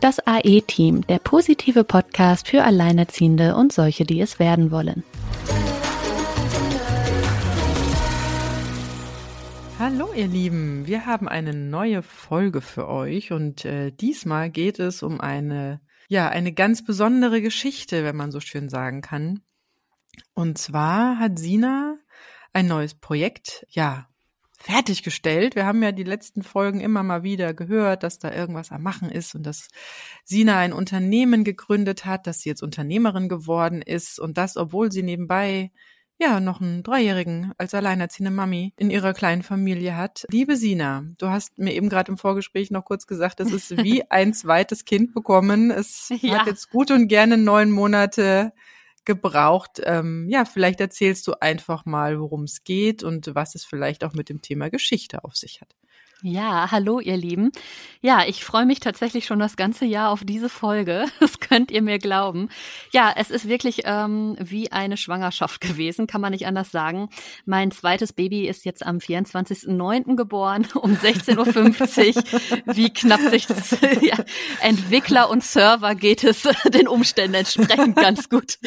Das AE-Team, der positive Podcast für Alleinerziehende und solche, die es werden wollen. Hallo ihr Lieben, wir haben eine neue Folge für euch und äh, diesmal geht es um eine, ja, eine ganz besondere Geschichte, wenn man so schön sagen kann. Und zwar hat Sina ein neues Projekt, ja, fertiggestellt. Wir haben ja die letzten Folgen immer mal wieder gehört, dass da irgendwas am Machen ist und dass Sina ein Unternehmen gegründet hat, dass sie jetzt Unternehmerin geworden ist und das, obwohl sie nebenbei ja noch einen Dreijährigen als alleinerziehende Mami in ihrer kleinen Familie hat. Liebe Sina, du hast mir eben gerade im Vorgespräch noch kurz gesagt, es ist wie ein zweites Kind bekommen. Es ja. hat jetzt gut und gerne neun Monate gebraucht. Ähm, ja, vielleicht erzählst du einfach mal, worum es geht und was es vielleicht auch mit dem Thema Geschichte auf sich hat. Ja, hallo ihr Lieben. Ja, ich freue mich tatsächlich schon das ganze Jahr auf diese Folge. Das könnt ihr mir glauben. Ja, es ist wirklich ähm, wie eine Schwangerschaft gewesen, kann man nicht anders sagen. Mein zweites Baby ist jetzt am 24.09. geboren um 16.50 Uhr. wie knapp sich das ja, Entwickler und Server geht es den Umständen entsprechend ganz gut.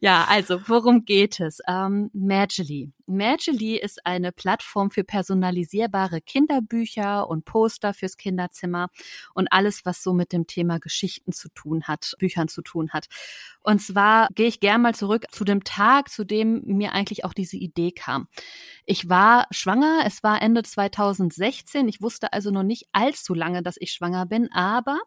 ja, also worum geht es? Ähm, Magily. Magily ist eine Plattform für personalisierbare Kinderbücher und Poster fürs Kinderzimmer und alles, was so mit dem Thema Geschichten zu tun hat, Büchern zu tun hat. Und zwar gehe ich gern mal zurück zu dem Tag, zu dem mir eigentlich auch diese Idee kam. Ich war schwanger, es war Ende 2016. Ich wusste also noch nicht allzu lange, dass ich schwanger bin, aber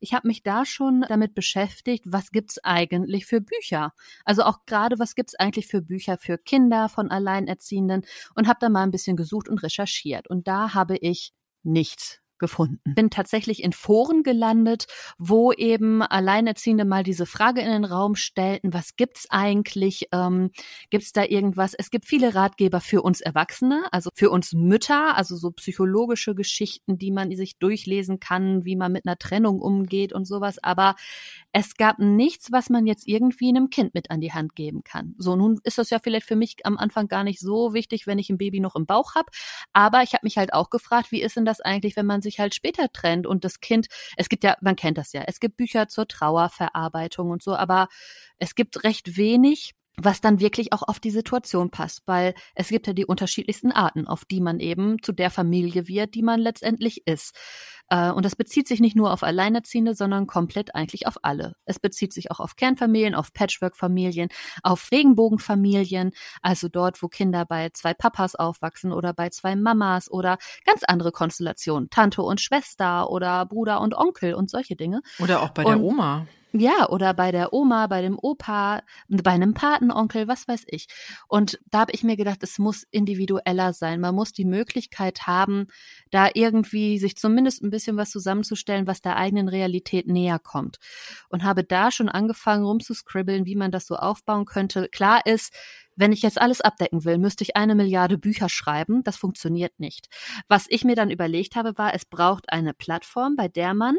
ich habe mich da schon damit beschäftigt, was gibt's eigentlich für Bücher? Also auch gerade, was gibt's eigentlich für Bücher für Kinder von Alleinerziehenden und habe da mal ein bisschen gesucht und recherchiert. Und da habe ich nichts gefunden. Bin tatsächlich in Foren gelandet, wo eben Alleinerziehende mal diese Frage in den Raum stellten, was gibt's eigentlich? Ähm, gibt's da irgendwas? Es gibt viele Ratgeber für uns Erwachsene, also für uns Mütter, also so psychologische Geschichten, die man sich durchlesen kann, wie man mit einer Trennung umgeht und sowas. Aber es gab nichts, was man jetzt irgendwie einem Kind mit an die Hand geben kann. So, nun ist das ja vielleicht für mich am Anfang gar nicht so wichtig, wenn ich ein Baby noch im Bauch habe. Aber ich habe mich halt auch gefragt, wie ist denn das eigentlich, wenn man sich halt später trennt und das Kind, es gibt ja, man kennt das ja, es gibt Bücher zur Trauerverarbeitung und so, aber es gibt recht wenig, was dann wirklich auch auf die Situation passt, weil es gibt ja die unterschiedlichsten Arten, auf die man eben zu der Familie wird, die man letztendlich ist. Äh, und das bezieht sich nicht nur auf Alleinerziehende, sondern komplett eigentlich auf alle. Es bezieht sich auch auf Kernfamilien, auf Patchwork-Familien, auf Regenbogenfamilien, also dort, wo Kinder bei zwei Papas aufwachsen oder bei zwei Mamas oder ganz andere Konstellationen, Tante und Schwester oder Bruder und Onkel und solche Dinge. Oder auch bei der Oma. Ja, oder bei der Oma, bei dem Opa, bei einem Patenonkel, was weiß ich. Und da habe ich mir gedacht, es muss individueller sein. Man muss die Möglichkeit haben, da irgendwie sich zumindest ein bisschen was zusammenzustellen, was der eigenen Realität näher kommt. Und habe da schon angefangen rumzuscribbeln, wie man das so aufbauen könnte. Klar ist, wenn ich jetzt alles abdecken will, müsste ich eine Milliarde Bücher schreiben. Das funktioniert nicht. Was ich mir dann überlegt habe, war, es braucht eine Plattform, bei der man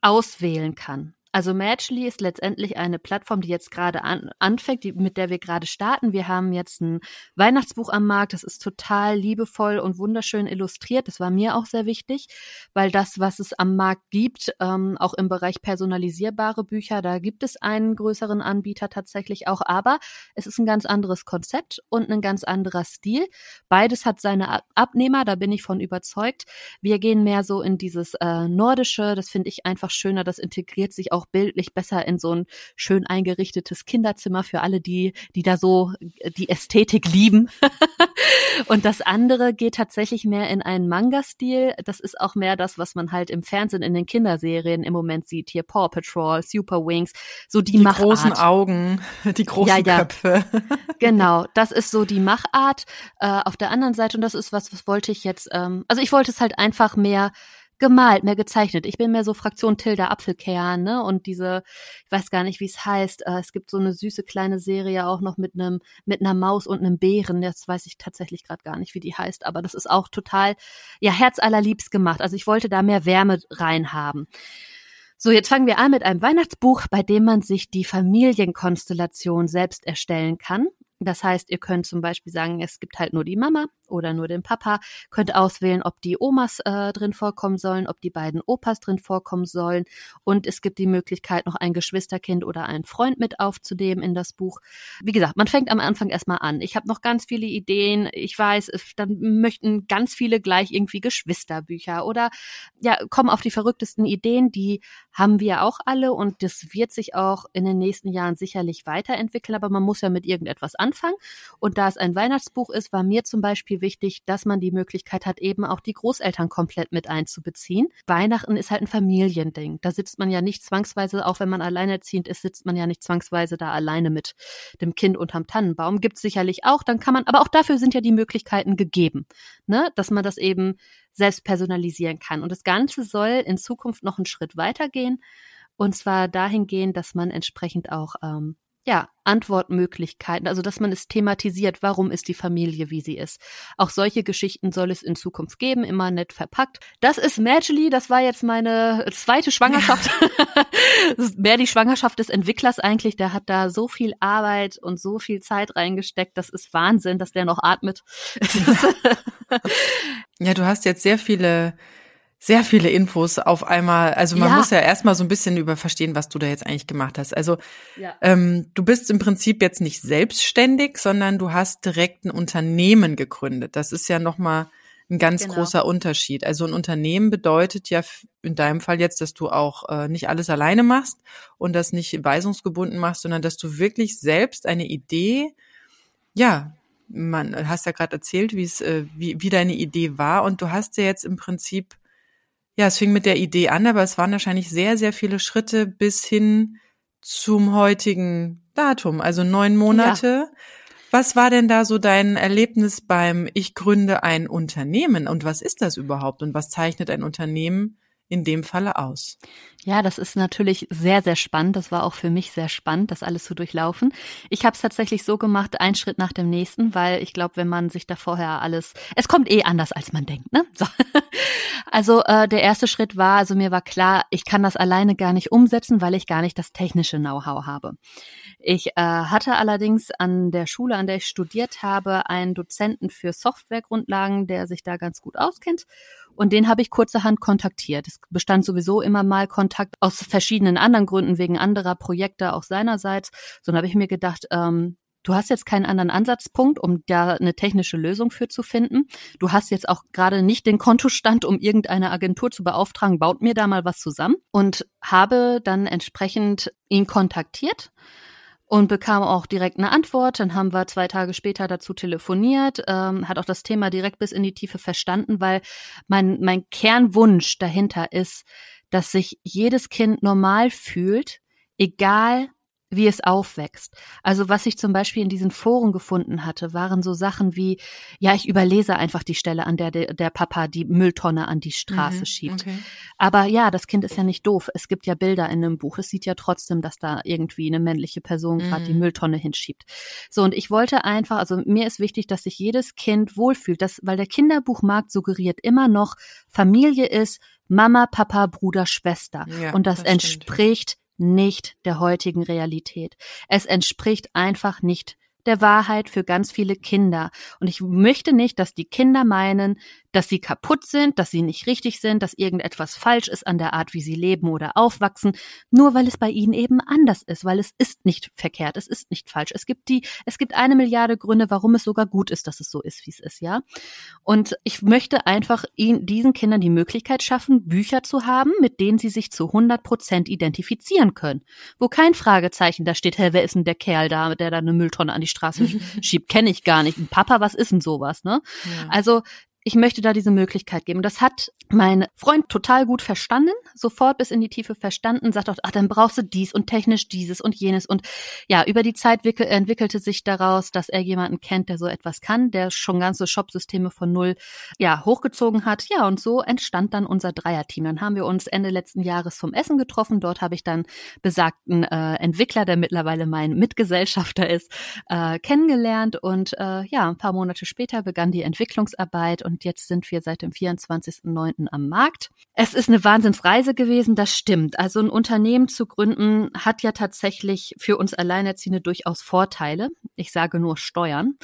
auswählen kann. Also Matchly ist letztendlich eine Plattform, die jetzt gerade an, anfängt, die, mit der wir gerade starten. Wir haben jetzt ein Weihnachtsbuch am Markt. Das ist total liebevoll und wunderschön illustriert. Das war mir auch sehr wichtig, weil das, was es am Markt gibt, ähm, auch im Bereich personalisierbare Bücher, da gibt es einen größeren Anbieter tatsächlich auch. Aber es ist ein ganz anderes Konzept und ein ganz anderer Stil. Beides hat seine Abnehmer, da bin ich von überzeugt. Wir gehen mehr so in dieses äh, Nordische. Das finde ich einfach schöner. Das integriert sich auch auch bildlich besser in so ein schön eingerichtetes Kinderzimmer für alle, die, die da so die Ästhetik lieben. und das andere geht tatsächlich mehr in einen Manga-Stil. Das ist auch mehr das, was man halt im Fernsehen in den Kinderserien im Moment sieht. Hier Paw Patrol, Super Wings, so die, die Machart. großen Augen, die großen ja, ja. Köpfe. genau, das ist so die Machart. Äh, auf der anderen Seite, und das ist was, was wollte ich jetzt, ähm, also ich wollte es halt einfach mehr gemalt, mehr gezeichnet. Ich bin mehr so Fraktion Tilda Apfelkern, ne? Und diese, ich weiß gar nicht, wie es heißt. Äh, es gibt so eine süße kleine Serie auch noch mit einem mit einer Maus und einem Bären. Das weiß ich tatsächlich gerade gar nicht, wie die heißt, aber das ist auch total ja herzallerliebst gemacht. Also ich wollte da mehr Wärme reinhaben. So, jetzt fangen wir an mit einem Weihnachtsbuch, bei dem man sich die Familienkonstellation selbst erstellen kann. Das heißt, ihr könnt zum Beispiel sagen, es gibt halt nur die Mama, oder nur den Papa, könnt auswählen, ob die Omas äh, drin vorkommen sollen, ob die beiden Opas drin vorkommen sollen. Und es gibt die Möglichkeit, noch ein Geschwisterkind oder einen Freund mit aufzunehmen in das Buch. Wie gesagt, man fängt am Anfang erstmal an. Ich habe noch ganz viele Ideen. Ich weiß, dann möchten ganz viele gleich irgendwie Geschwisterbücher oder ja, kommen auf die verrücktesten Ideen. Die haben wir auch alle und das wird sich auch in den nächsten Jahren sicherlich weiterentwickeln. Aber man muss ja mit irgendetwas anfangen. Und da es ein Weihnachtsbuch ist, war mir zum Beispiel wichtig, dass man die Möglichkeit hat, eben auch die Großeltern komplett mit einzubeziehen. Weihnachten ist halt ein Familiending. Da sitzt man ja nicht zwangsweise, auch wenn man alleinerziehend ist, sitzt man ja nicht zwangsweise da alleine mit dem Kind unterm Tannenbaum. Gibt sicherlich auch. Dann kann man, aber auch dafür sind ja die Möglichkeiten gegeben, ne? dass man das eben selbst personalisieren kann. Und das Ganze soll in Zukunft noch einen Schritt weitergehen. Und zwar dahingehend, dass man entsprechend auch ähm, ja, Antwortmöglichkeiten, also dass man es thematisiert, warum ist die Familie, wie sie ist. Auch solche Geschichten soll es in Zukunft geben, immer nett verpackt. Das ist Magically, das war jetzt meine zweite Schwangerschaft. Mehr die Schwangerschaft des Entwicklers eigentlich, der hat da so viel Arbeit und so viel Zeit reingesteckt, das ist Wahnsinn, dass der noch atmet. ja, du hast jetzt sehr viele sehr viele Infos auf einmal. Also man ja. muss ja erstmal so ein bisschen über verstehen, was du da jetzt eigentlich gemacht hast. Also ja. ähm, du bist im Prinzip jetzt nicht selbstständig, sondern du hast direkt ein Unternehmen gegründet. Das ist ja nochmal ein ganz genau. großer Unterschied. Also ein Unternehmen bedeutet ja in deinem Fall jetzt, dass du auch äh, nicht alles alleine machst und das nicht weisungsgebunden machst, sondern dass du wirklich selbst eine Idee, ja, man hast ja gerade erzählt, wie es, äh, wie, wie deine Idee war und du hast ja jetzt im Prinzip ja, es fing mit der Idee an, aber es waren wahrscheinlich sehr, sehr viele Schritte bis hin zum heutigen Datum, also neun Monate. Ja. Was war denn da so dein Erlebnis beim Ich gründe ein Unternehmen und was ist das überhaupt und was zeichnet ein Unternehmen in dem Falle aus? Ja, das ist natürlich sehr, sehr spannend. Das war auch für mich sehr spannend, das alles zu durchlaufen. Ich habe es tatsächlich so gemacht, ein Schritt nach dem nächsten, weil ich glaube, wenn man sich da vorher alles, es kommt eh anders, als man denkt. Ne? So. Also äh, der erste Schritt war, also mir war klar, ich kann das alleine gar nicht umsetzen, weil ich gar nicht das technische Know-how habe. Ich äh, hatte allerdings an der Schule, an der ich studiert habe, einen Dozenten für Softwaregrundlagen, der sich da ganz gut auskennt. Und den habe ich kurzerhand kontaktiert. Es bestand sowieso immer mal Kontakt aus verschiedenen anderen Gründen, wegen anderer Projekte auch seinerseits. So habe ich mir gedacht, ähm, du hast jetzt keinen anderen Ansatzpunkt, um da eine technische Lösung für zu finden. Du hast jetzt auch gerade nicht den Kontostand, um irgendeine Agentur zu beauftragen, baut mir da mal was zusammen und habe dann entsprechend ihn kontaktiert und bekam auch direkt eine Antwort. Dann haben wir zwei Tage später dazu telefoniert, ähm, hat auch das Thema direkt bis in die Tiefe verstanden, weil mein, mein Kernwunsch dahinter ist, dass sich jedes Kind normal fühlt, egal wie es aufwächst. Also was ich zum Beispiel in diesen Foren gefunden hatte, waren so Sachen wie, ja, ich überlese einfach die Stelle, an der der, der Papa die Mülltonne an die Straße mhm, schiebt. Okay. Aber ja, das Kind ist ja nicht doof. Es gibt ja Bilder in einem Buch. Es sieht ja trotzdem, dass da irgendwie eine männliche Person mhm. gerade die Mülltonne hinschiebt. So, und ich wollte einfach, also mir ist wichtig, dass sich jedes Kind wohlfühlt, dass, weil der Kinderbuchmarkt suggeriert immer noch, Familie ist Mama, Papa, Bruder, Schwester. Ja, und das, das entspricht nicht der heutigen Realität. Es entspricht einfach nicht der Wahrheit für ganz viele Kinder. Und ich möchte nicht, dass die Kinder meinen, dass sie kaputt sind, dass sie nicht richtig sind, dass irgendetwas falsch ist an der Art, wie sie leben oder aufwachsen, nur weil es bei ihnen eben anders ist, weil es ist nicht verkehrt, es ist nicht falsch. Es gibt die, es gibt eine Milliarde Gründe, warum es sogar gut ist, dass es so ist, wie es ist, ja. Und ich möchte einfach ihnen, diesen Kindern die Möglichkeit schaffen, Bücher zu haben, mit denen sie sich zu 100 Prozent identifizieren können. Wo kein Fragezeichen da steht, hey, wer ist denn der Kerl da, der da eine Mülltonne an die Straße schiebt, kenne ich gar nicht. Papa, was ist denn sowas, ne? Ja. Also ich möchte da diese Möglichkeit geben. Das hat mein Freund total gut verstanden, sofort bis in die Tiefe verstanden, sagt auch, ach, dann brauchst du dies und technisch dieses und jenes. Und ja, über die Zeit entwickelte sich daraus, dass er jemanden kennt, der so etwas kann, der schon ganze Shopsysteme von null ja, hochgezogen hat. Ja, und so entstand dann unser Dreierteam. Dann haben wir uns Ende letzten Jahres zum Essen getroffen. Dort habe ich dann besagten äh, Entwickler, der mittlerweile mein Mitgesellschafter ist, äh, kennengelernt. Und äh, ja, ein paar Monate später begann die Entwicklungsarbeit und und jetzt sind wir seit dem 24.09. Freunden am Markt. Es ist eine Wahnsinnsreise gewesen, das stimmt. Also ein Unternehmen zu gründen hat ja tatsächlich für uns Alleinerziehende durchaus Vorteile. Ich sage nur Steuern,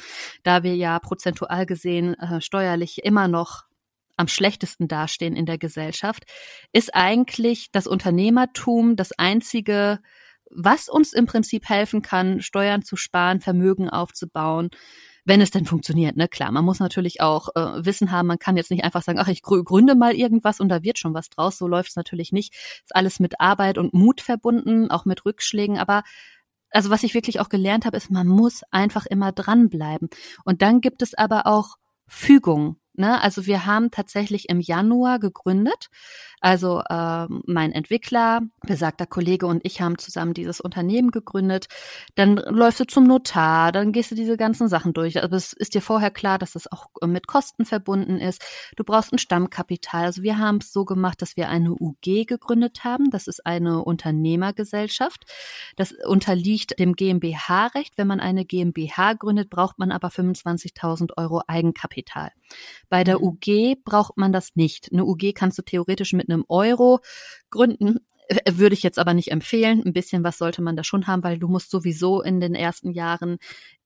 da wir ja prozentual gesehen äh, steuerlich immer noch am schlechtesten dastehen in der Gesellschaft, ist eigentlich das Unternehmertum das einzige, was uns im Prinzip helfen kann, Steuern zu sparen, Vermögen aufzubauen, wenn es denn funktioniert, ne? Klar, man muss natürlich auch äh, Wissen haben, man kann jetzt nicht einfach sagen, ach, ich gründe mal irgendwas und da wird schon was draus. So läuft es natürlich nicht. Ist alles mit Arbeit und Mut verbunden, auch mit Rückschlägen, aber also was ich wirklich auch gelernt habe, ist, man muss einfach immer dranbleiben. Und dann gibt es aber auch Fügung. Ne? Also wir haben tatsächlich im Januar gegründet. Also äh, mein Entwickler, besagter Kollege und ich haben zusammen dieses Unternehmen gegründet. Dann läufst du zum Notar, dann gehst du diese ganzen Sachen durch. Aber es ist dir vorher klar, dass das auch mit Kosten verbunden ist. Du brauchst ein Stammkapital. Also wir haben es so gemacht, dass wir eine UG gegründet haben. Das ist eine Unternehmergesellschaft. Das unterliegt dem GmbH-Recht. Wenn man eine GmbH gründet, braucht man aber 25.000 Euro Eigenkapital. Bei der. UG braucht man das nicht. Eine UG kannst du theoretisch mit einem Euro gründen. Äh, würde ich jetzt aber nicht empfehlen. Ein bisschen was sollte man da schon haben, weil du musst sowieso in den ersten Jahren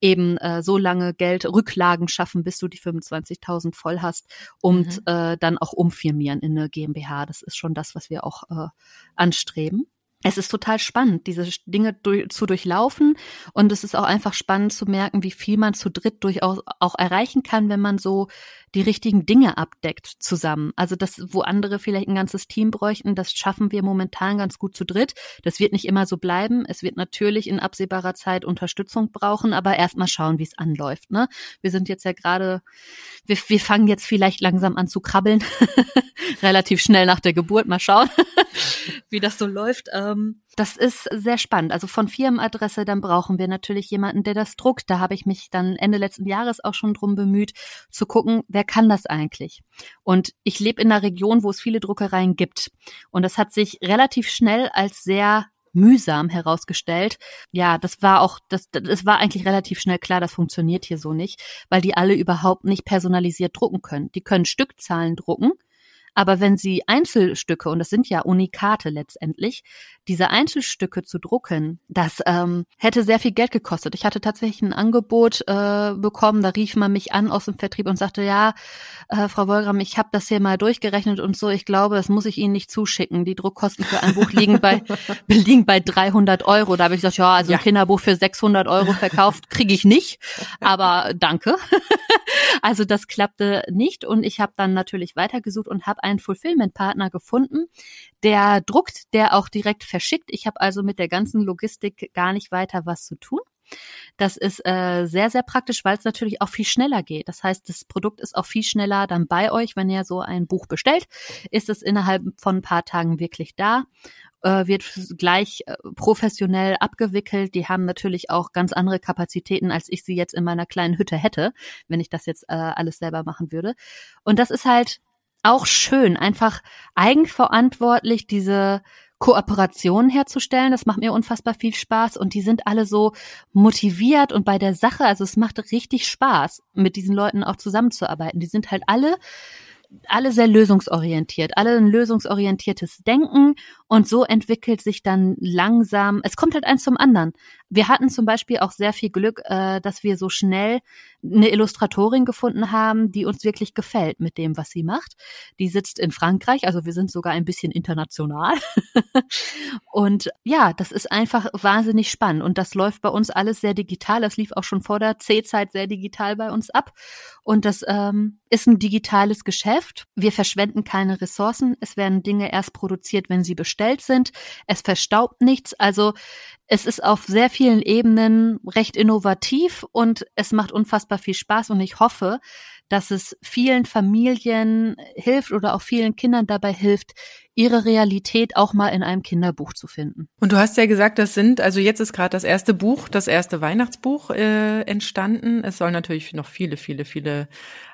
eben äh, so lange Geld Rücklagen schaffen, bis du die 25.000 voll hast und mhm. äh, dann auch umfirmieren in eine GmbH. Das ist schon das, was wir auch äh, anstreben es ist total spannend, diese Dinge durch, zu durchlaufen. Und es ist auch einfach spannend zu merken, wie viel man zu dritt durchaus auch erreichen kann, wenn man so die richtigen Dinge abdeckt zusammen. Also das, wo andere vielleicht ein ganzes Team bräuchten, das schaffen wir momentan ganz gut zu dritt. Das wird nicht immer so bleiben. Es wird natürlich in absehbarer Zeit Unterstützung brauchen, aber erstmal schauen, wie es anläuft. Ne? Wir sind jetzt ja gerade, wir, wir fangen jetzt vielleicht langsam an zu krabbeln. Relativ schnell nach der Geburt. Mal schauen, wie das so läuft. Ähm, das ist sehr spannend. Also von Firmenadresse, dann brauchen wir natürlich jemanden, der das druckt. Da habe ich mich dann Ende letzten Jahres auch schon drum bemüht, zu gucken, wer kann das eigentlich? Und ich lebe in einer Region, wo es viele Druckereien gibt. Und das hat sich relativ schnell als sehr mühsam herausgestellt. Ja, das war auch, das, das war eigentlich relativ schnell klar, das funktioniert hier so nicht, weil die alle überhaupt nicht personalisiert drucken können. Die können Stückzahlen drucken, aber wenn Sie Einzelstücke, und das sind ja Unikate letztendlich, diese Einzelstücke zu drucken, das ähm, hätte sehr viel Geld gekostet. Ich hatte tatsächlich ein Angebot äh, bekommen, da rief man mich an aus dem Vertrieb und sagte, ja, äh, Frau Wolgram, ich habe das hier mal durchgerechnet und so, ich glaube, das muss ich Ihnen nicht zuschicken. Die Druckkosten für ein Buch liegen bei, liegen bei 300 Euro. Da habe ich gesagt, ja, also ja. ein Kinderbuch für 600 Euro verkauft kriege ich nicht, aber danke. also das klappte nicht und ich habe dann natürlich weitergesucht und habe einen Fulfillment-Partner gefunden, der druckt, der auch direkt verschickt. Ich habe also mit der ganzen Logistik gar nicht weiter was zu tun. Das ist äh, sehr, sehr praktisch, weil es natürlich auch viel schneller geht. Das heißt, das Produkt ist auch viel schneller dann bei euch, wenn ihr so ein Buch bestellt, ist es innerhalb von ein paar Tagen wirklich da äh, wird gleich äh, professionell abgewickelt. Die haben natürlich auch ganz andere Kapazitäten, als ich sie jetzt in meiner kleinen Hütte hätte, wenn ich das jetzt äh, alles selber machen würde. Und das ist halt auch schön, einfach eigenverantwortlich diese Kooperationen herzustellen. Das macht mir unfassbar viel Spaß und die sind alle so motiviert und bei der Sache, also es macht richtig Spaß, mit diesen Leuten auch zusammenzuarbeiten. Die sind halt alle alle sehr lösungsorientiert, alle ein lösungsorientiertes Denken und so entwickelt sich dann langsam, es kommt halt eins zum anderen. Wir hatten zum Beispiel auch sehr viel Glück, äh, dass wir so schnell eine Illustratorin gefunden haben, die uns wirklich gefällt mit dem, was sie macht. Die sitzt in Frankreich, also wir sind sogar ein bisschen international. und ja, das ist einfach wahnsinnig spannend und das läuft bei uns alles sehr digital. Das lief auch schon vor der C-Zeit sehr digital bei uns ab und das ähm, ist ein digitales Geschäft. Wir verschwenden keine Ressourcen. Es werden Dinge erst produziert, wenn sie bestellt sind. Es verstaubt nichts. Also es ist auf sehr vielen Ebenen recht innovativ und es macht unfassbar viel Spaß und ich hoffe, dass es vielen Familien hilft oder auch vielen Kindern dabei hilft, ihre Realität auch mal in einem Kinderbuch zu finden. Und du hast ja gesagt, das sind, also jetzt ist gerade das erste Buch, das erste Weihnachtsbuch äh, entstanden. Es soll natürlich noch viele, viele, viele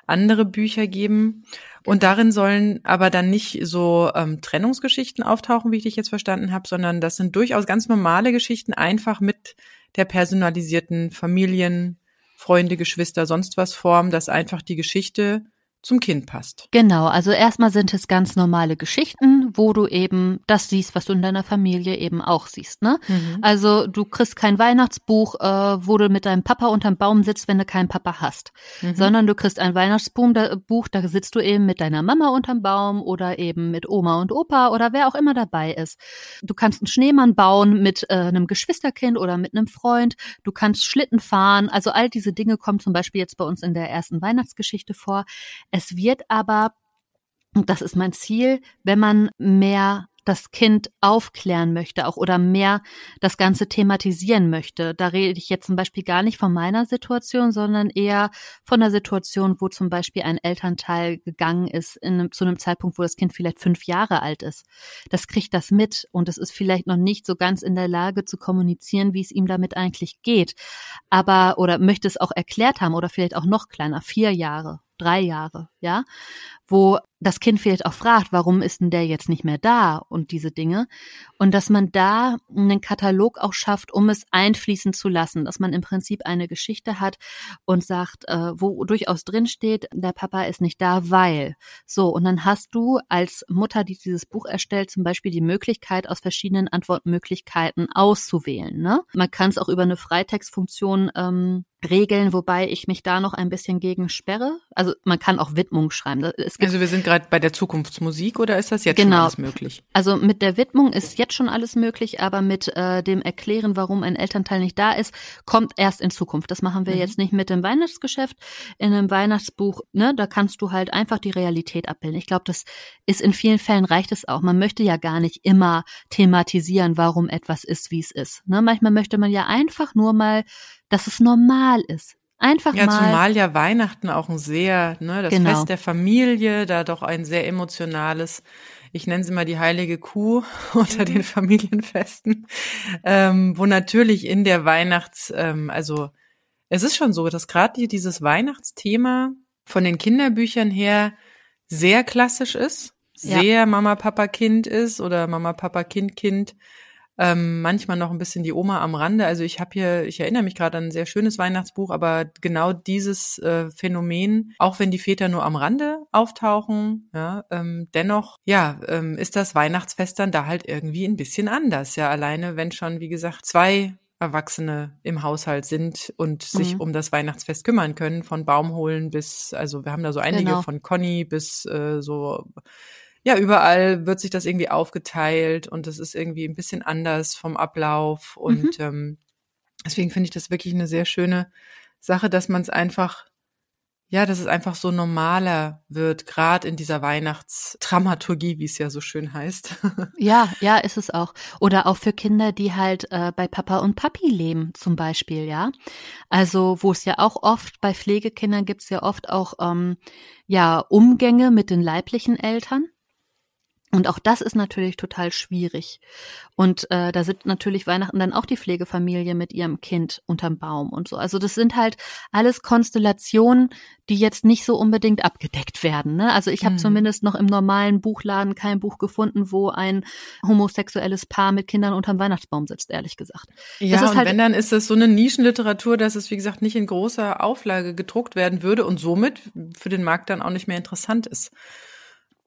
andere Bücher geben. Und darin sollen aber dann nicht so ähm, Trennungsgeschichten auftauchen, wie ich dich jetzt verstanden habe, sondern das sind durchaus ganz normale Geschichten, einfach mit der personalisierten Familien, Freunde, Geschwister, sonst was Form, dass einfach die Geschichte zum Kind passt. Genau, also erstmal sind es ganz normale Geschichten, wo du eben das siehst, was du in deiner Familie eben auch siehst. Ne? Mhm. Also du kriegst kein Weihnachtsbuch, äh, wo du mit deinem Papa unterm Baum sitzt, wenn du keinen Papa hast, mhm. sondern du kriegst ein Weihnachtsbuch, da, Buch, da sitzt du eben mit deiner Mama unterm Baum oder eben mit Oma und Opa oder wer auch immer dabei ist. Du kannst einen Schneemann bauen mit äh, einem Geschwisterkind oder mit einem Freund. Du kannst Schlitten fahren. Also all diese Dinge kommen zum Beispiel jetzt bei uns in der ersten Weihnachtsgeschichte vor. Es wird aber, und das ist mein Ziel, wenn man mehr das Kind aufklären möchte auch oder mehr das Ganze thematisieren möchte. Da rede ich jetzt zum Beispiel gar nicht von meiner Situation, sondern eher von der Situation, wo zum Beispiel ein Elternteil gegangen ist in einem, zu einem Zeitpunkt, wo das Kind vielleicht fünf Jahre alt ist. Das kriegt das mit und es ist vielleicht noch nicht so ganz in der Lage zu kommunizieren, wie es ihm damit eigentlich geht. Aber oder möchte es auch erklärt haben oder vielleicht auch noch kleiner, vier Jahre drei Jahre, ja, wo das Kind vielleicht auch fragt, warum ist denn der jetzt nicht mehr da und diese Dinge. Und dass man da einen Katalog auch schafft, um es einfließen zu lassen, dass man im Prinzip eine Geschichte hat und sagt, äh, wo durchaus drin steht, der Papa ist nicht da, weil. So, und dann hast du als Mutter, die dieses Buch erstellt, zum Beispiel die Möglichkeit, aus verschiedenen Antwortmöglichkeiten auszuwählen. Ne? Man kann es auch über eine Freitextfunktion ähm, regeln, wobei ich mich da noch ein bisschen gegen sperre. Also man kann auch Widmung schreiben. also wir sind gerade bei der Zukunftsmusik oder ist das jetzt genau. schon alles möglich? Also mit der Widmung ist jetzt schon alles möglich, aber mit äh, dem Erklären, warum ein Elternteil nicht da ist, kommt erst in Zukunft. Das machen wir mhm. jetzt nicht mit dem Weihnachtsgeschäft. In einem Weihnachtsbuch, ne, da kannst du halt einfach die Realität abbilden. Ich glaube, das ist in vielen Fällen reicht es auch. Man möchte ja gar nicht immer thematisieren, warum etwas ist, wie es ist. Ne? Manchmal möchte man ja einfach nur mal dass es normal ist. Einfach ja, mal. Ja, zumal ja Weihnachten auch ein sehr, ne, das genau. Fest der Familie, da doch ein sehr emotionales, ich nenne sie mal die heilige Kuh unter den Familienfesten, ähm, wo natürlich in der Weihnachts, ähm, also es ist schon so, dass gerade dieses Weihnachtsthema von den Kinderbüchern her sehr klassisch ist, sehr ja. Mama, Papa, Kind ist oder Mama, Papa, Kind, Kind ähm, manchmal noch ein bisschen die Oma am Rande. Also ich habe hier, ich erinnere mich gerade an ein sehr schönes Weihnachtsbuch, aber genau dieses äh, Phänomen, auch wenn die Väter nur am Rande auftauchen, ja, ähm, dennoch, ja, ähm, ist das Weihnachtsfest dann da halt irgendwie ein bisschen anders. Ja, alleine wenn schon, wie gesagt, zwei Erwachsene im Haushalt sind und sich mhm. um das Weihnachtsfest kümmern können, von Baumholen bis, also wir haben da so einige genau. von Conny bis äh, so ja, überall wird sich das irgendwie aufgeteilt und es ist irgendwie ein bisschen anders vom Ablauf. Und mhm. ähm, deswegen finde ich das wirklich eine sehr schöne Sache, dass man es einfach, ja, dass es einfach so normaler wird, gerade in dieser Weihnachtsdramaturgie, wie es ja so schön heißt. ja, ja, ist es auch. Oder auch für Kinder, die halt äh, bei Papa und Papi leben, zum Beispiel, ja. Also, wo es ja auch oft bei Pflegekindern gibt es ja oft auch ähm, ja Umgänge mit den leiblichen Eltern. Und auch das ist natürlich total schwierig. Und äh, da sind natürlich Weihnachten dann auch die Pflegefamilie mit ihrem Kind unterm Baum und so. Also das sind halt alles Konstellationen, die jetzt nicht so unbedingt abgedeckt werden. Ne? Also ich habe mhm. zumindest noch im normalen Buchladen kein Buch gefunden, wo ein homosexuelles Paar mit Kindern unterm Weihnachtsbaum sitzt, ehrlich gesagt. Ja, das und halt wenn dann ist es so eine Nischenliteratur, dass es wie gesagt nicht in großer Auflage gedruckt werden würde und somit für den Markt dann auch nicht mehr interessant ist.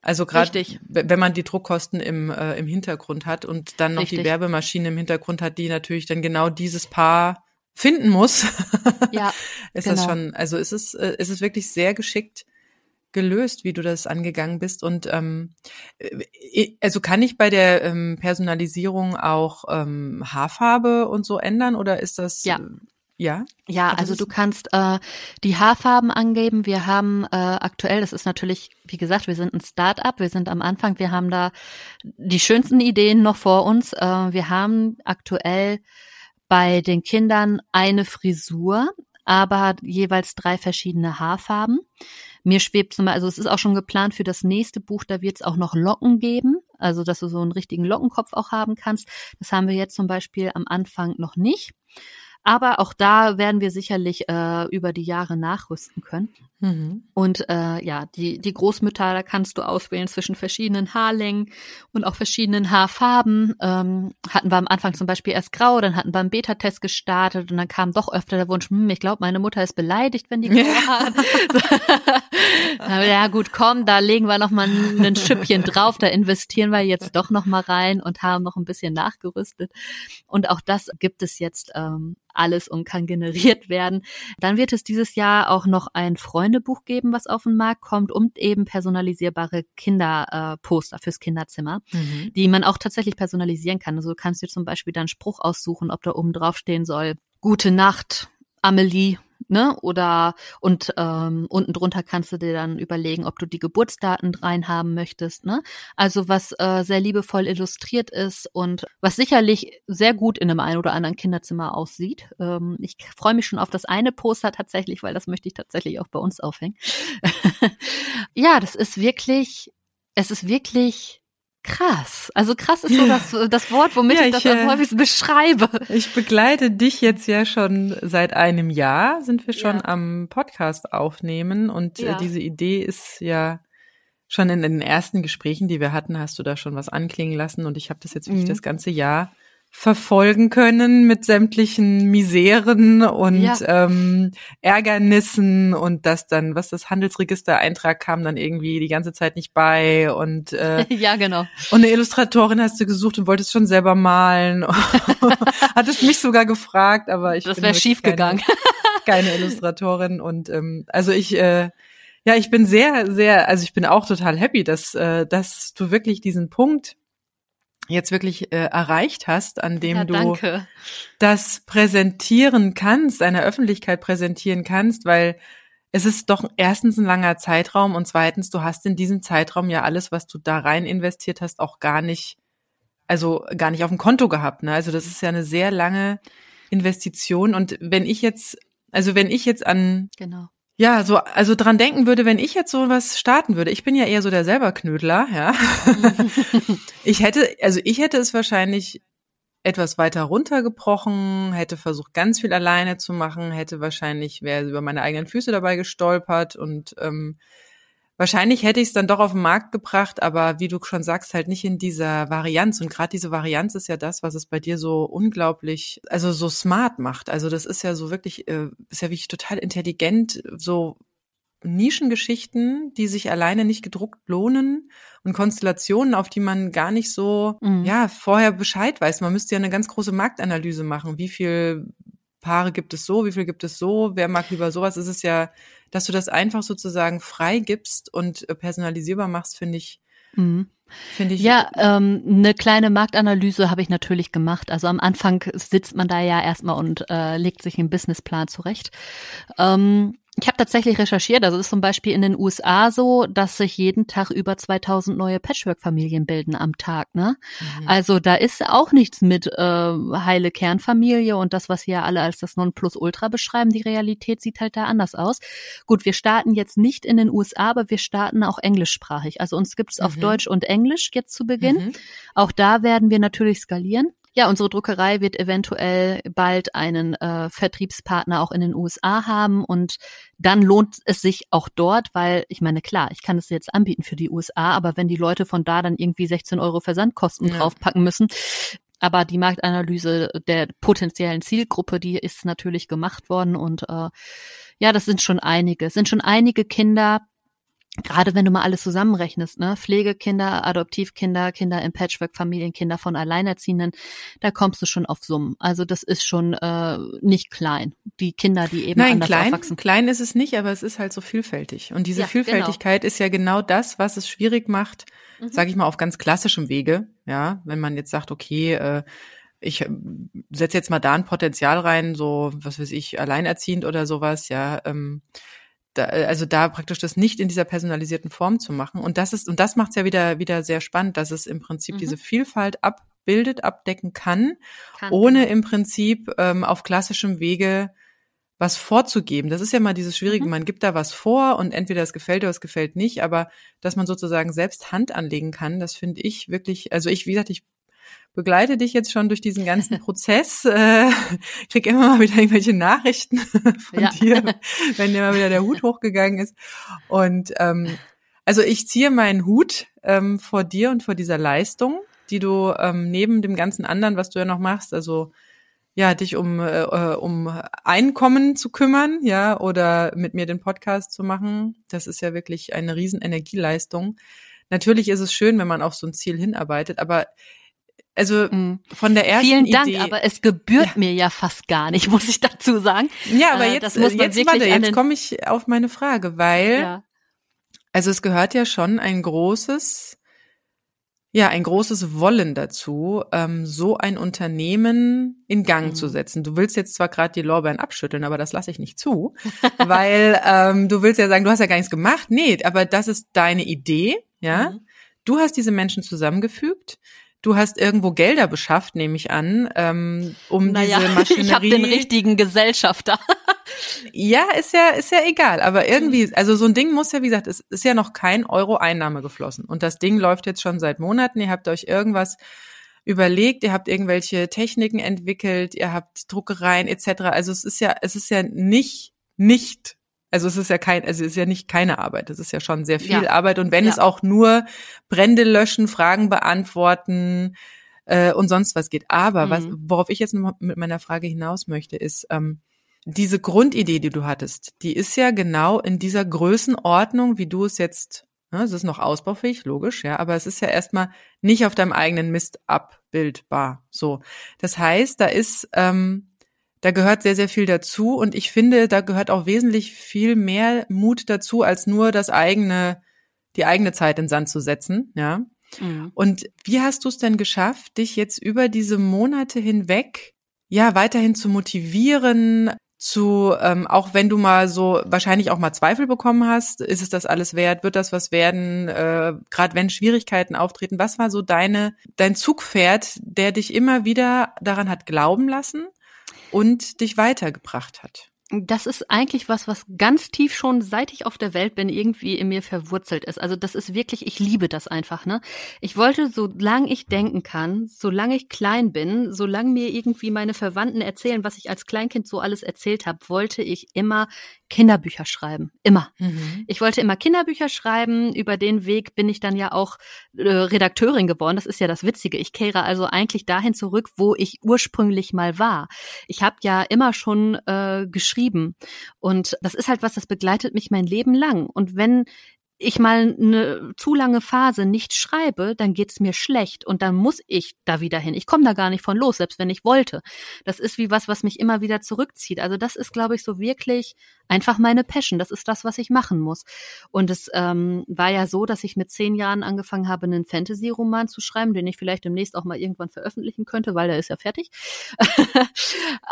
Also gerade wenn man die Druckkosten im, äh, im Hintergrund hat und dann noch Richtig. die Werbemaschine im Hintergrund hat, die natürlich dann genau dieses Paar finden muss. Ja. ist genau. das schon, also ist es, äh, ist es wirklich sehr geschickt gelöst, wie du das angegangen bist. Und ähm, äh, also kann ich bei der ähm, Personalisierung auch ähm, Haarfarbe und so ändern oder ist das ja. Ja. Ja, also du kannst äh, die Haarfarben angeben. Wir haben äh, aktuell, das ist natürlich, wie gesagt, wir sind ein Start-up, wir sind am Anfang, wir haben da die schönsten Ideen noch vor uns. Äh, wir haben aktuell bei den Kindern eine Frisur, aber jeweils drei verschiedene Haarfarben. Mir schwebt zum Beispiel, also es ist auch schon geplant für das nächste Buch, da wird es auch noch Locken geben, also dass du so einen richtigen Lockenkopf auch haben kannst. Das haben wir jetzt zum Beispiel am Anfang noch nicht. Aber auch da werden wir sicherlich äh, über die Jahre nachrüsten können. Mhm. Und äh, ja, die, die Großmütter, da kannst du auswählen zwischen verschiedenen Haarlängen und auch verschiedenen Haarfarben. Ähm, hatten wir am Anfang zum Beispiel erst grau, dann hatten wir einen Beta-Test gestartet und dann kam doch öfter der Wunsch, hm, ich glaube, meine Mutter ist beleidigt, wenn die grau ja. hat. ja gut, komm, da legen wir noch mal ein Schüppchen drauf, da investieren wir jetzt doch noch mal rein und haben noch ein bisschen nachgerüstet. Und auch das gibt es jetzt ähm, alles und kann generiert werden. Dann wird es dieses Jahr auch noch ein Freundebuch geben, was auf den Markt kommt und eben personalisierbare Kinderposter äh, fürs Kinderzimmer, mhm. die man auch tatsächlich personalisieren kann. Also du kannst dir zum Beispiel dann Spruch aussuchen, ob da oben drauf stehen soll, Gute Nacht, Amelie ne? Oder und ähm, unten drunter kannst du dir dann überlegen, ob du die Geburtsdaten reinhaben möchtest, ne? Also was äh, sehr liebevoll illustriert ist und was sicherlich sehr gut in einem ein oder anderen Kinderzimmer aussieht. Ähm, ich freue mich schon auf das eine Poster tatsächlich, weil das möchte ich tatsächlich auch bei uns aufhängen. ja, das ist wirklich, es ist wirklich Krass. Also krass ist so das, das Wort, womit ja, ich, ich das am äh, häufigsten beschreibe. Ich begleite dich jetzt ja schon seit einem Jahr, sind wir schon ja. am Podcast aufnehmen und äh, ja. diese Idee ist ja schon in den ersten Gesprächen, die wir hatten, hast du da schon was anklingen lassen und ich habe das jetzt wirklich mhm. das ganze Jahr verfolgen können mit sämtlichen Miseren und ja. ähm, Ärgernissen und das dann, was das Handelsregistereintrag kam dann irgendwie die ganze Zeit nicht bei und äh, ja genau. und eine Illustratorin hast du gesucht und wolltest schon selber malen, hattest mich sogar gefragt, aber ich das wäre schief keine, gegangen, keine Illustratorin und ähm, also ich äh, ja ich bin sehr sehr also ich bin auch total happy, dass äh, dass du wirklich diesen Punkt jetzt wirklich äh, erreicht hast, an dem ja, du das präsentieren kannst, einer Öffentlichkeit präsentieren kannst, weil es ist doch erstens ein langer Zeitraum und zweitens, du hast in diesem Zeitraum ja alles, was du da rein investiert hast, auch gar nicht, also gar nicht auf dem Konto gehabt. Ne? Also das ist ja eine sehr lange Investition. Und wenn ich jetzt, also wenn ich jetzt an genau ja, so, also dran denken würde, wenn ich jetzt so was starten würde. Ich bin ja eher so der selberknödler, ja. ich hätte, also ich hätte es wahrscheinlich etwas weiter runtergebrochen, hätte versucht, ganz viel alleine zu machen, hätte wahrscheinlich, wäre über meine eigenen Füße dabei gestolpert und ähm, Wahrscheinlich hätte ich es dann doch auf den Markt gebracht, aber wie du schon sagst, halt nicht in dieser Varianz. Und gerade diese Varianz ist ja das, was es bei dir so unglaublich, also so smart macht. Also das ist ja so wirklich, äh, ist ja wirklich total intelligent, so Nischengeschichten, die sich alleine nicht gedruckt lohnen und Konstellationen, auf die man gar nicht so, mhm. ja, vorher Bescheid weiß. Man müsste ja eine ganz große Marktanalyse machen. Wie viel Paare gibt es so, wie viel gibt es so, wer mag lieber sowas? Es ist ja dass du das einfach sozusagen frei gibst und äh, personalisierbar machst, finde ich, mhm. Finde ich. Ja, ähm, eine kleine Marktanalyse habe ich natürlich gemacht. Also am Anfang sitzt man da ja erstmal und äh, legt sich einen Businessplan zurecht. Ähm, ich habe tatsächlich recherchiert, also ist zum Beispiel in den USA so, dass sich jeden Tag über 2000 neue Patchwork-Familien bilden am Tag. Ne? Mhm. Also da ist auch nichts mit äh, heile Kernfamilie und das, was wir alle als das Nonplusultra beschreiben. Die Realität sieht halt da anders aus. Gut, wir starten jetzt nicht in den USA, aber wir starten auch englischsprachig. Also uns gibt's mhm. auf Deutsch und Englisch jetzt zu Beginn. Mhm. Auch da werden wir natürlich skalieren. Ja, unsere Druckerei wird eventuell bald einen äh, Vertriebspartner auch in den USA haben und dann lohnt es sich auch dort, weil ich meine, klar, ich kann es jetzt anbieten für die USA, aber wenn die Leute von da dann irgendwie 16 Euro Versandkosten ja. draufpacken müssen, aber die Marktanalyse der potenziellen Zielgruppe, die ist natürlich gemacht worden und äh, ja, das sind schon einige, es sind schon einige Kinder, gerade wenn du mal alles zusammenrechnest, ne, Pflegekinder, Adoptivkinder, Kinder in Patchwork-Familien, Kinder von Alleinerziehenden, da kommst du schon auf Summen. Also das ist schon äh, nicht klein. Die Kinder, die eben Nein, anders klein, aufwachsen. klein ist es nicht, aber es ist halt so vielfältig. Und diese ja, Vielfältigkeit genau. ist ja genau das, was es schwierig macht, mhm. sage ich mal, auf ganz klassischem Wege. Ja, wenn man jetzt sagt, okay, äh, ich setze jetzt mal da ein Potenzial rein, so was weiß ich, alleinerziehend oder sowas, ja. Ähm, da, also da praktisch das nicht in dieser personalisierten Form zu machen. Und das ist, und das macht es ja wieder, wieder sehr spannend, dass es im Prinzip mhm. diese Vielfalt abbildet, abdecken kann, kann ohne genau. im Prinzip ähm, auf klassischem Wege was vorzugeben. Das ist ja mal dieses Schwierige. Mhm. Man gibt da was vor und entweder es gefällt oder es gefällt nicht, aber dass man sozusagen selbst Hand anlegen kann, das finde ich wirklich, also ich, wie gesagt, ich begleite dich jetzt schon durch diesen ganzen Prozess, äh, krieg immer mal wieder irgendwelche Nachrichten von ja. dir, wenn immer wieder der Hut hochgegangen ist. Und ähm, also ich ziehe meinen Hut ähm, vor dir und vor dieser Leistung, die du ähm, neben dem ganzen anderen, was du ja noch machst, also ja, dich um, äh, um Einkommen zu kümmern, ja, oder mit mir den Podcast zu machen. Das ist ja wirklich eine riesen Energieleistung. Natürlich ist es schön, wenn man auf so ein Ziel hinarbeitet, aber also mhm. von der ersten Vielen Dank, Idee, aber es gebührt ja. mir ja fast gar nicht, muss ich dazu sagen. Ja, aber äh, jetzt, äh, jetzt, warte, jetzt komme ich auf meine Frage, weil ja. also es gehört ja schon ein großes, ja, ein großes Wollen dazu, ähm, so ein Unternehmen in Gang mhm. zu setzen. Du willst jetzt zwar gerade die Lorbeeren abschütteln, aber das lasse ich nicht zu, weil ähm, du willst ja sagen, du hast ja gar nichts gemacht. Nee, aber das ist deine Idee, ja. Mhm. Du hast diese Menschen zusammengefügt Du hast irgendwo Gelder beschafft, nehme ich an, ähm, um naja, diese Maschinerie. Ich habe den richtigen Gesellschafter. ja, ist ja ist ja egal, aber irgendwie, also so ein Ding muss ja, wie gesagt, es ist ja noch kein Euro Einnahme geflossen und das Ding läuft jetzt schon seit Monaten. Ihr habt euch irgendwas überlegt, ihr habt irgendwelche Techniken entwickelt, ihr habt Druckereien etc. Also es ist ja es ist ja nicht nicht also es ist ja kein, also es ist ja nicht keine Arbeit, es ist ja schon sehr viel ja. Arbeit. Und wenn ja. es auch nur Brände löschen, Fragen beantworten äh, und sonst was geht. Aber mhm. was, worauf ich jetzt noch mit meiner Frage hinaus möchte, ist, ähm, diese Grundidee, die du hattest, die ist ja genau in dieser Größenordnung, wie du es jetzt, ne, es ist noch ausbaufähig, logisch, ja, aber es ist ja erstmal nicht auf deinem eigenen Mist abbildbar. So. Das heißt, da ist ähm, da gehört sehr, sehr viel dazu und ich finde, da gehört auch wesentlich viel mehr Mut dazu, als nur das eigene, die eigene Zeit in Sand zu setzen, ja. Mhm. Und wie hast du es denn geschafft, dich jetzt über diese Monate hinweg ja weiterhin zu motivieren, zu ähm, auch wenn du mal so wahrscheinlich auch mal Zweifel bekommen hast, ist es das alles wert, wird das was werden, äh, gerade wenn Schwierigkeiten auftreten, was war so deine dein Zugpferd, der dich immer wieder daran hat glauben lassen und dich weitergebracht hat. Das ist eigentlich was, was ganz tief schon, seit ich auf der Welt bin, irgendwie in mir verwurzelt ist. Also das ist wirklich, ich liebe das einfach, ne? Ich wollte, solange ich denken kann, solange ich klein bin, solange mir irgendwie meine Verwandten erzählen, was ich als Kleinkind so alles erzählt habe, wollte ich immer Kinderbücher schreiben. Immer. Mhm. Ich wollte immer Kinderbücher schreiben. Über den Weg bin ich dann ja auch äh, Redakteurin geworden. Das ist ja das Witzige. Ich kehre also eigentlich dahin zurück, wo ich ursprünglich mal war. Ich habe ja immer schon äh, geschrieben. Und das ist halt was, das begleitet mich mein Leben lang. Und wenn ich mal eine zu lange Phase nicht schreibe, dann geht's mir schlecht und dann muss ich da wieder hin. Ich komme da gar nicht von los, selbst wenn ich wollte. Das ist wie was, was mich immer wieder zurückzieht. Also das ist, glaube ich, so wirklich einfach meine Passion. Das ist das, was ich machen muss. Und es ähm, war ja so, dass ich mit zehn Jahren angefangen habe, einen Fantasy-Roman zu schreiben, den ich vielleicht demnächst auch mal irgendwann veröffentlichen könnte, weil der ist ja fertig.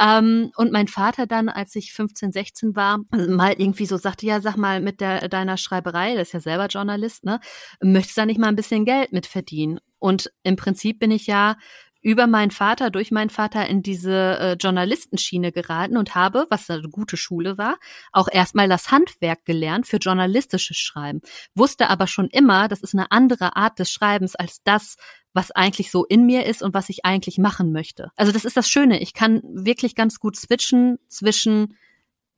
ähm, und mein Vater dann, als ich 15, 16 war, mal irgendwie so sagte, ja, sag mal, mit der, deiner Schreiberei, das ist ja selber Journalist, ne, möchtest du da nicht mal ein bisschen Geld mit verdienen? Und im Prinzip bin ich ja über meinen Vater, durch meinen Vater in diese äh, Journalistenschiene geraten und habe, was eine gute Schule war, auch erstmal das Handwerk gelernt für journalistisches Schreiben. Wusste aber schon immer, das ist eine andere Art des Schreibens als das, was eigentlich so in mir ist und was ich eigentlich machen möchte. Also das ist das Schöne. Ich kann wirklich ganz gut switchen zwischen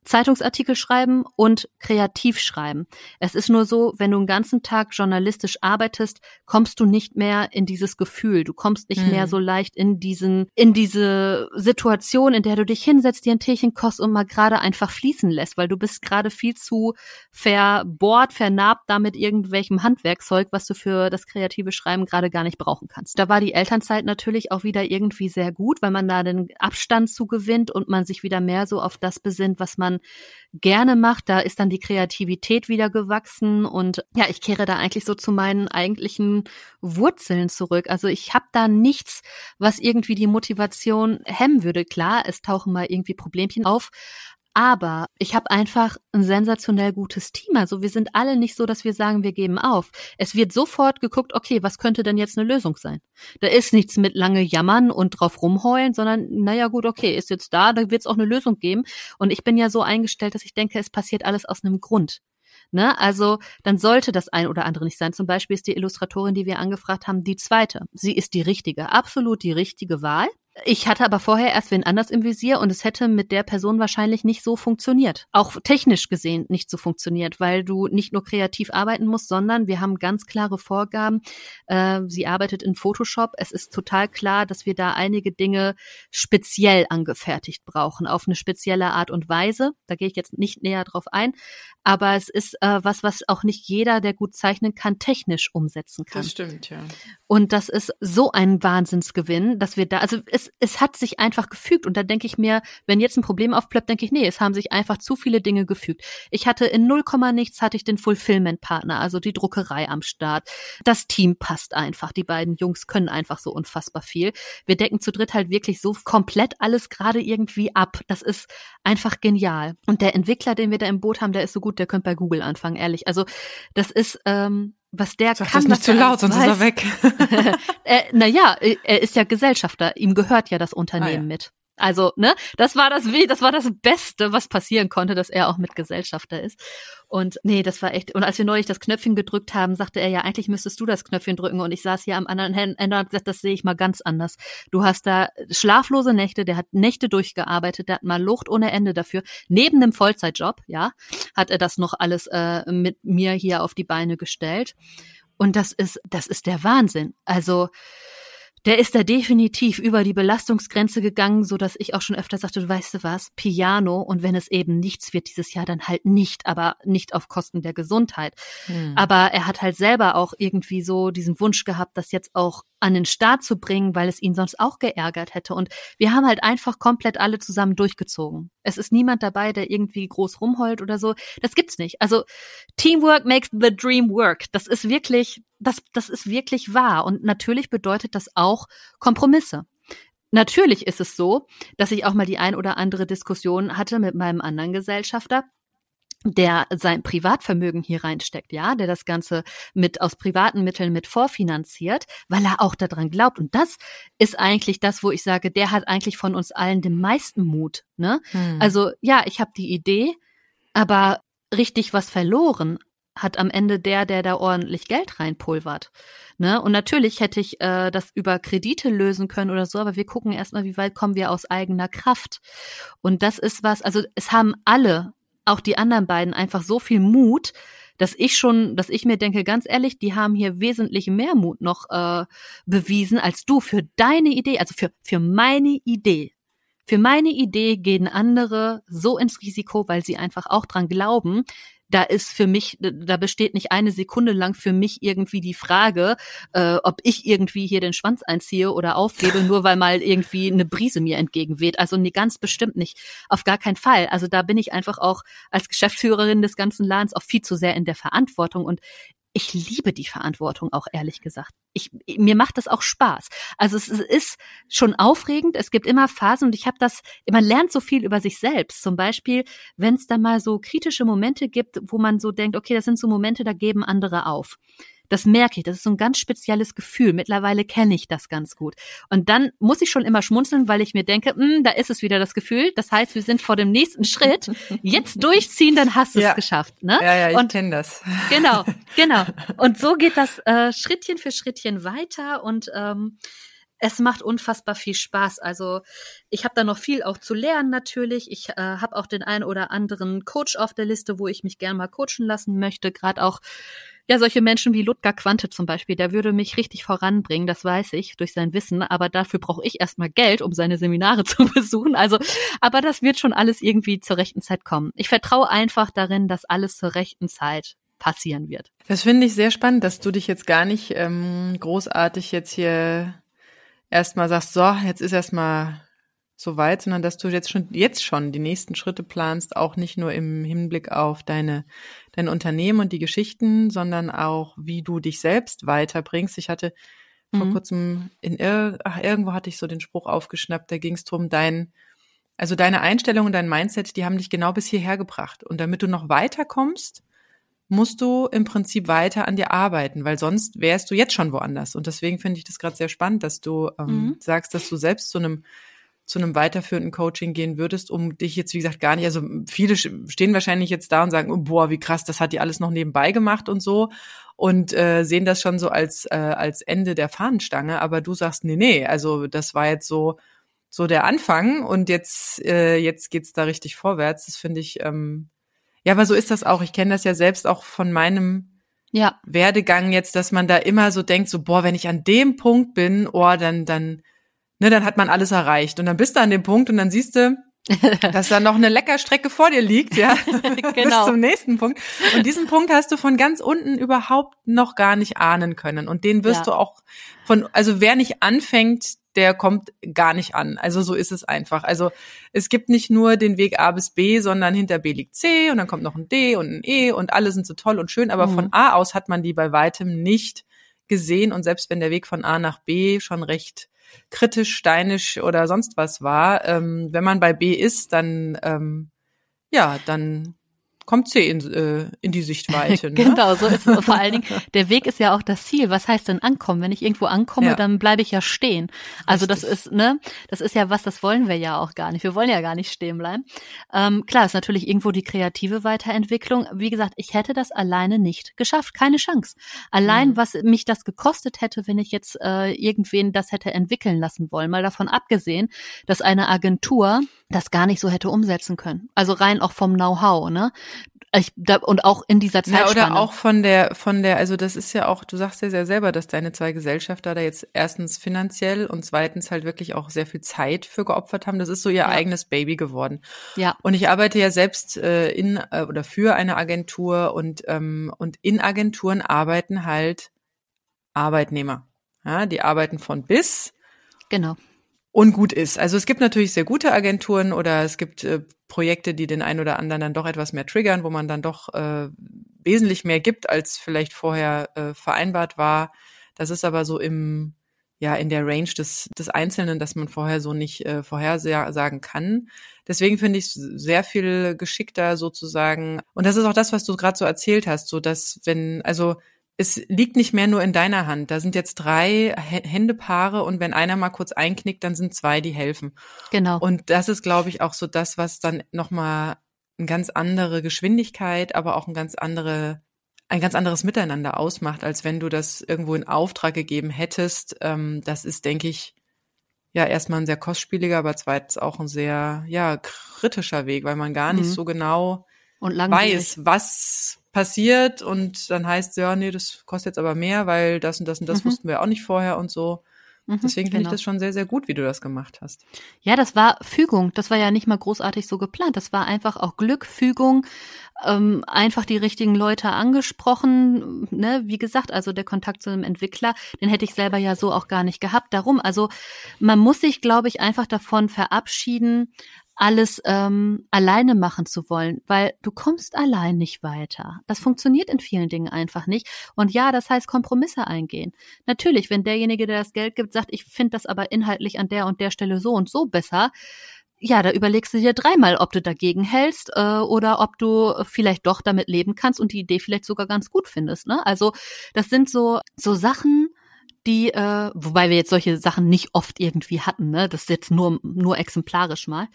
Zeitungsartikel schreiben und kreativ schreiben. Es ist nur so, wenn du einen ganzen Tag journalistisch arbeitest, kommst du nicht mehr in dieses Gefühl. Du kommst nicht mhm. mehr so leicht in diesen, in diese Situation, in der du dich hinsetzt, dir ein Teechen kost und mal gerade einfach fließen lässt, weil du bist gerade viel zu verbohrt, vernarbt damit irgendwelchem Handwerkzeug, was du für das kreative Schreiben gerade gar nicht brauchen kannst. Da war die Elternzeit natürlich auch wieder irgendwie sehr gut, weil man da den Abstand zugewinnt und man sich wieder mehr so auf das besinnt, was man gerne macht. Da ist dann die Kreativität wieder gewachsen und ja, ich kehre da eigentlich so zu meinen eigentlichen Wurzeln zurück. Also ich habe da nichts, was irgendwie die Motivation hemmen würde. Klar, es tauchen mal irgendwie Problemchen auf, aber ich habe einfach ein sensationell gutes Team. Also wir sind alle nicht so, dass wir sagen, wir geben auf. Es wird sofort geguckt, okay, was könnte denn jetzt eine Lösung sein? Da ist nichts mit lange jammern und drauf rumheulen, sondern naja gut, okay, ist jetzt da, da wird es auch eine Lösung geben. Und ich bin ja so eingestellt, dass ich denke, es passiert alles aus einem Grund. Ne? Also dann sollte das ein oder andere nicht sein. Zum Beispiel ist die Illustratorin, die wir angefragt haben, die zweite. Sie ist die richtige, absolut die richtige Wahl. Ich hatte aber vorher erst wen anders im Visier und es hätte mit der Person wahrscheinlich nicht so funktioniert. Auch technisch gesehen nicht so funktioniert, weil du nicht nur kreativ arbeiten musst, sondern wir haben ganz klare Vorgaben. Äh, sie arbeitet in Photoshop. Es ist total klar, dass wir da einige Dinge speziell angefertigt brauchen, auf eine spezielle Art und Weise. Da gehe ich jetzt nicht näher drauf ein. Aber es ist äh, was, was auch nicht jeder, der gut zeichnen kann, technisch umsetzen kann. Das stimmt, ja. Und das ist so ein Wahnsinnsgewinn, dass wir da, also es, es hat sich einfach gefügt. Und da denke ich mir, wenn jetzt ein Problem aufplöppt, denke ich, nee, es haben sich einfach zu viele Dinge gefügt. Ich hatte in 0, nichts hatte ich den Fulfillment-Partner, also die Druckerei am Start. Das Team passt einfach. Die beiden Jungs können einfach so unfassbar viel. Wir decken zu dritt halt wirklich so komplett alles gerade irgendwie ab. Das ist einfach genial. Und der Entwickler, den wir da im Boot haben, der ist so gut, der könnte bei Google anfangen, ehrlich. Also das ist, ähm, was der Sag kann. das nicht zu laut, sonst weiß. ist er weg. äh, naja, er ist ja Gesellschafter. Ihm gehört ja das Unternehmen ah, ja. mit. Also, ne, das war das, das war das Beste, was passieren konnte, dass er auch mit Gesellschafter ist. Und nee, das war echt. Und als wir neulich das Knöpfchen gedrückt haben, sagte er ja, eigentlich müsstest du das Knöpfchen drücken. Und ich saß hier am anderen Ende und habe gesagt, das sehe ich mal ganz anders. Du hast da schlaflose Nächte, der hat Nächte durchgearbeitet, der hat mal Lucht ohne Ende dafür. Neben einem Vollzeitjob, ja, hat er das noch alles äh, mit mir hier auf die Beine gestellt. Und das ist, das ist der Wahnsinn. Also, der ist da definitiv über die Belastungsgrenze gegangen, so dass ich auch schon öfter sagte, du weißt du was, Piano und wenn es eben nichts wird dieses Jahr, dann halt nicht, aber nicht auf Kosten der Gesundheit. Hm. Aber er hat halt selber auch irgendwie so diesen Wunsch gehabt, das jetzt auch an den Start zu bringen, weil es ihn sonst auch geärgert hätte. Und wir haben halt einfach komplett alle zusammen durchgezogen. Es ist niemand dabei, der irgendwie groß rumheult oder so. Das gibt's nicht. Also Teamwork makes the dream work. Das ist wirklich, das, das ist wirklich wahr. Und natürlich bedeutet das auch Kompromisse. Natürlich ist es so, dass ich auch mal die ein oder andere Diskussion hatte mit meinem anderen Gesellschafter, der sein Privatvermögen hier reinsteckt, ja, der das Ganze mit aus privaten Mitteln mit vorfinanziert, weil er auch daran glaubt. Und das ist eigentlich das, wo ich sage, der hat eigentlich von uns allen den meisten Mut. Ne? Hm. Also ja, ich habe die Idee, aber richtig was verloren hat am Ende der, der da ordentlich Geld reinpulvert. Ne? Und natürlich hätte ich äh, das über Kredite lösen können oder so, aber wir gucken erstmal, wie weit kommen wir aus eigener Kraft. Und das ist was, also es haben alle auch die anderen beiden einfach so viel Mut, dass ich schon, dass ich mir denke, ganz ehrlich, die haben hier wesentlich mehr Mut noch äh, bewiesen als du für deine Idee, also für, für meine Idee. Für meine Idee gehen andere so ins Risiko, weil sie einfach auch dran glauben, da ist für mich, da besteht nicht eine Sekunde lang für mich irgendwie die Frage, äh, ob ich irgendwie hier den Schwanz einziehe oder aufgebe, nur weil mal irgendwie eine Brise mir entgegenweht. Also nee, ganz bestimmt nicht. Auf gar keinen Fall. Also da bin ich einfach auch als Geschäftsführerin des ganzen Ladens auch viel zu sehr in der Verantwortung und ich liebe die Verantwortung auch ehrlich gesagt. Ich, mir macht das auch Spaß. Also es, ist schon aufregend. Es gibt immer Phasen und ich habe das, man lernt so viel über sich selbst. Zum Beispiel, wenn es da mal so kritische Momente gibt, wo man so denkt, okay, das sind so Momente, da geben andere auf. Das merke ich. Das ist so ein ganz spezielles Gefühl. Mittlerweile kenne ich das ganz gut. Und dann muss ich schon immer schmunzeln, weil ich mir denke, hm, da ist es wieder das Gefühl. Das heißt, wir sind vor dem nächsten Schritt. Jetzt durchziehen, dann hast du es geschafft. Ne? Ja, ja, ich kenne das. Genau, genau. Und so geht das äh, Schrittchen für Schrittchen weiter und ähm, es macht unfassbar viel Spaß. Also ich habe da noch viel auch zu lernen natürlich. Ich äh, habe auch den einen oder anderen Coach auf der Liste, wo ich mich gern mal coachen lassen möchte. Gerade auch ja, solche Menschen wie Ludger Quante zum Beispiel, der würde mich richtig voranbringen, das weiß ich, durch sein Wissen, aber dafür brauche ich erstmal Geld, um seine Seminare zu besuchen. Also, aber das wird schon alles irgendwie zur rechten Zeit kommen. Ich vertraue einfach darin, dass alles zur rechten Zeit passieren wird. Das finde ich sehr spannend, dass du dich jetzt gar nicht ähm, großartig jetzt hier erstmal sagst, so, jetzt ist erstmal so weit, sondern dass du jetzt schon jetzt schon die nächsten Schritte planst, auch nicht nur im Hinblick auf deine dein Unternehmen und die Geschichten, sondern auch wie du dich selbst weiterbringst. Ich hatte mhm. vor kurzem in ach, irgendwo hatte ich so den Spruch aufgeschnappt, da ging es drum, dein also deine Einstellung und dein Mindset, die haben dich genau bis hierher gebracht und damit du noch weiterkommst, musst du im Prinzip weiter an dir arbeiten, weil sonst wärst du jetzt schon woanders. Und deswegen finde ich das gerade sehr spannend, dass du ähm, mhm. sagst, dass du selbst zu einem zu einem weiterführenden Coaching gehen würdest, um dich jetzt, wie gesagt, gar nicht, also viele stehen wahrscheinlich jetzt da und sagen, oh, boah, wie krass, das hat die alles noch nebenbei gemacht und so und äh, sehen das schon so als, äh, als Ende der Fahnenstange, aber du sagst, nee, nee, also das war jetzt so, so der Anfang und jetzt, äh, jetzt geht's da richtig vorwärts. Das finde ich, ähm, ja, aber so ist das auch. Ich kenne das ja selbst auch von meinem ja. Werdegang jetzt, dass man da immer so denkt, so, boah, wenn ich an dem Punkt bin, oh, dann, dann, ne, dann hat man alles erreicht. Und dann bist du an dem Punkt und dann siehst du, dass da noch eine Leckerstrecke vor dir liegt, ja, genau. bis zum nächsten Punkt. Und diesen Punkt hast du von ganz unten überhaupt noch gar nicht ahnen können. Und den wirst ja. du auch von, also wer nicht anfängt, der kommt gar nicht an. Also so ist es einfach. Also es gibt nicht nur den Weg A bis B, sondern hinter B liegt C und dann kommt noch ein D und ein E und alle sind so toll und schön, aber mhm. von A aus hat man die bei weitem nicht gesehen und selbst wenn der Weg von A nach B schon recht kritisch, steinisch oder sonst was war, ähm, wenn man bei B ist, dann ähm, ja, dann kommt sie in, äh, in die Sichtweite. Ne? genau, so ist es. Vor allen Dingen, der Weg ist ja auch das Ziel. Was heißt denn ankommen? Wenn ich irgendwo ankomme, ja. dann bleibe ich ja stehen. Also Richtig. das ist, ne, das ist ja was, das wollen wir ja auch gar nicht. Wir wollen ja gar nicht stehen bleiben. Ähm, klar, ist natürlich irgendwo die kreative Weiterentwicklung. Wie gesagt, ich hätte das alleine nicht geschafft. Keine Chance. Allein, mhm. was mich das gekostet hätte, wenn ich jetzt äh, irgendwen das hätte entwickeln lassen wollen. Mal davon abgesehen, dass eine Agentur das gar nicht so hätte umsetzen können. Also rein auch vom Know-how, ne? Ich, da, und auch in dieser Zeit. Ja, oder auch von der, von der, also das ist ja auch, du sagst ja sehr selber, dass deine zwei Gesellschafter da jetzt erstens finanziell und zweitens halt wirklich auch sehr viel Zeit für geopfert haben. Das ist so ihr ja. eigenes Baby geworden. Ja. Und ich arbeite ja selbst äh, in äh, oder für eine Agentur und ähm, und in Agenturen arbeiten halt Arbeitnehmer. Ja, die arbeiten von bis. Genau und gut ist. Also es gibt natürlich sehr gute Agenturen oder es gibt äh, Projekte, die den einen oder anderen dann doch etwas mehr triggern, wo man dann doch äh, wesentlich mehr gibt, als vielleicht vorher äh, vereinbart war. Das ist aber so im ja in der Range des des Einzelnen, dass man vorher so nicht äh, vorhersagen kann. Deswegen finde ich es sehr viel geschickter sozusagen. Und das ist auch das, was du gerade so erzählt hast, so dass wenn also es liegt nicht mehr nur in deiner Hand. Da sind jetzt drei Händepaare und wenn einer mal kurz einknickt, dann sind zwei, die helfen. Genau. Und das ist, glaube ich, auch so das, was dann nochmal eine ganz andere Geschwindigkeit, aber auch ein ganz andere, ein ganz anderes Miteinander ausmacht, als wenn du das irgendwo in Auftrag gegeben hättest. Ähm, das ist, denke ich, ja erstmal ein sehr kostspieliger, aber zweitens auch ein sehr, ja, kritischer Weg, weil man gar nicht mhm. so genau weiß, was passiert und dann heißt ja, nee, das kostet jetzt aber mehr, weil das und das und das mhm. wussten wir auch nicht vorher und so. Mhm, Deswegen finde genau. ich das schon sehr, sehr gut, wie du das gemacht hast. Ja, das war Fügung. Das war ja nicht mal großartig so geplant. Das war einfach auch Glück, Fügung, ähm, einfach die richtigen Leute angesprochen. Ne? Wie gesagt, also der Kontakt zu einem Entwickler, den hätte ich selber ja so auch gar nicht gehabt. Darum, also man muss sich, glaube ich, einfach davon verabschieden, alles ähm, alleine machen zu wollen, weil du kommst allein nicht weiter. Das funktioniert in vielen Dingen einfach nicht. Und ja, das heißt Kompromisse eingehen. Natürlich, wenn derjenige, der das Geld gibt, sagt, ich finde das aber inhaltlich an der und der Stelle so und so besser, ja, da überlegst du dir dreimal, ob du dagegen hältst äh, oder ob du vielleicht doch damit leben kannst und die Idee vielleicht sogar ganz gut findest. Ne? Also das sind so so Sachen, die, äh, wobei wir jetzt solche Sachen nicht oft irgendwie hatten, ne? Das ist jetzt nur, nur exemplarisch mal.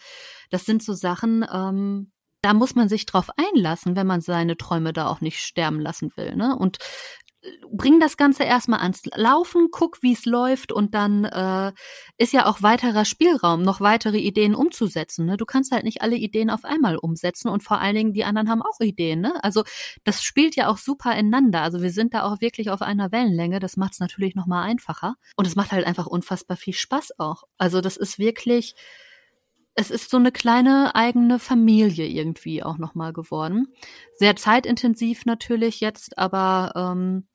Das sind so Sachen, ähm, da muss man sich drauf einlassen, wenn man seine Träume da auch nicht sterben lassen will. Ne? Und bring das Ganze erstmal ans Laufen, guck, wie es läuft und dann äh, ist ja auch weiterer Spielraum, noch weitere Ideen umzusetzen. Ne? Du kannst halt nicht alle Ideen auf einmal umsetzen und vor allen Dingen die anderen haben auch Ideen. Ne? Also das spielt ja auch super ineinander. Also wir sind da auch wirklich auf einer Wellenlänge. Das macht es natürlich noch mal einfacher und es macht halt einfach unfassbar viel Spaß auch. Also das ist wirklich es ist so eine kleine eigene Familie irgendwie auch nochmal geworden. Sehr zeitintensiv natürlich jetzt, aber ähm,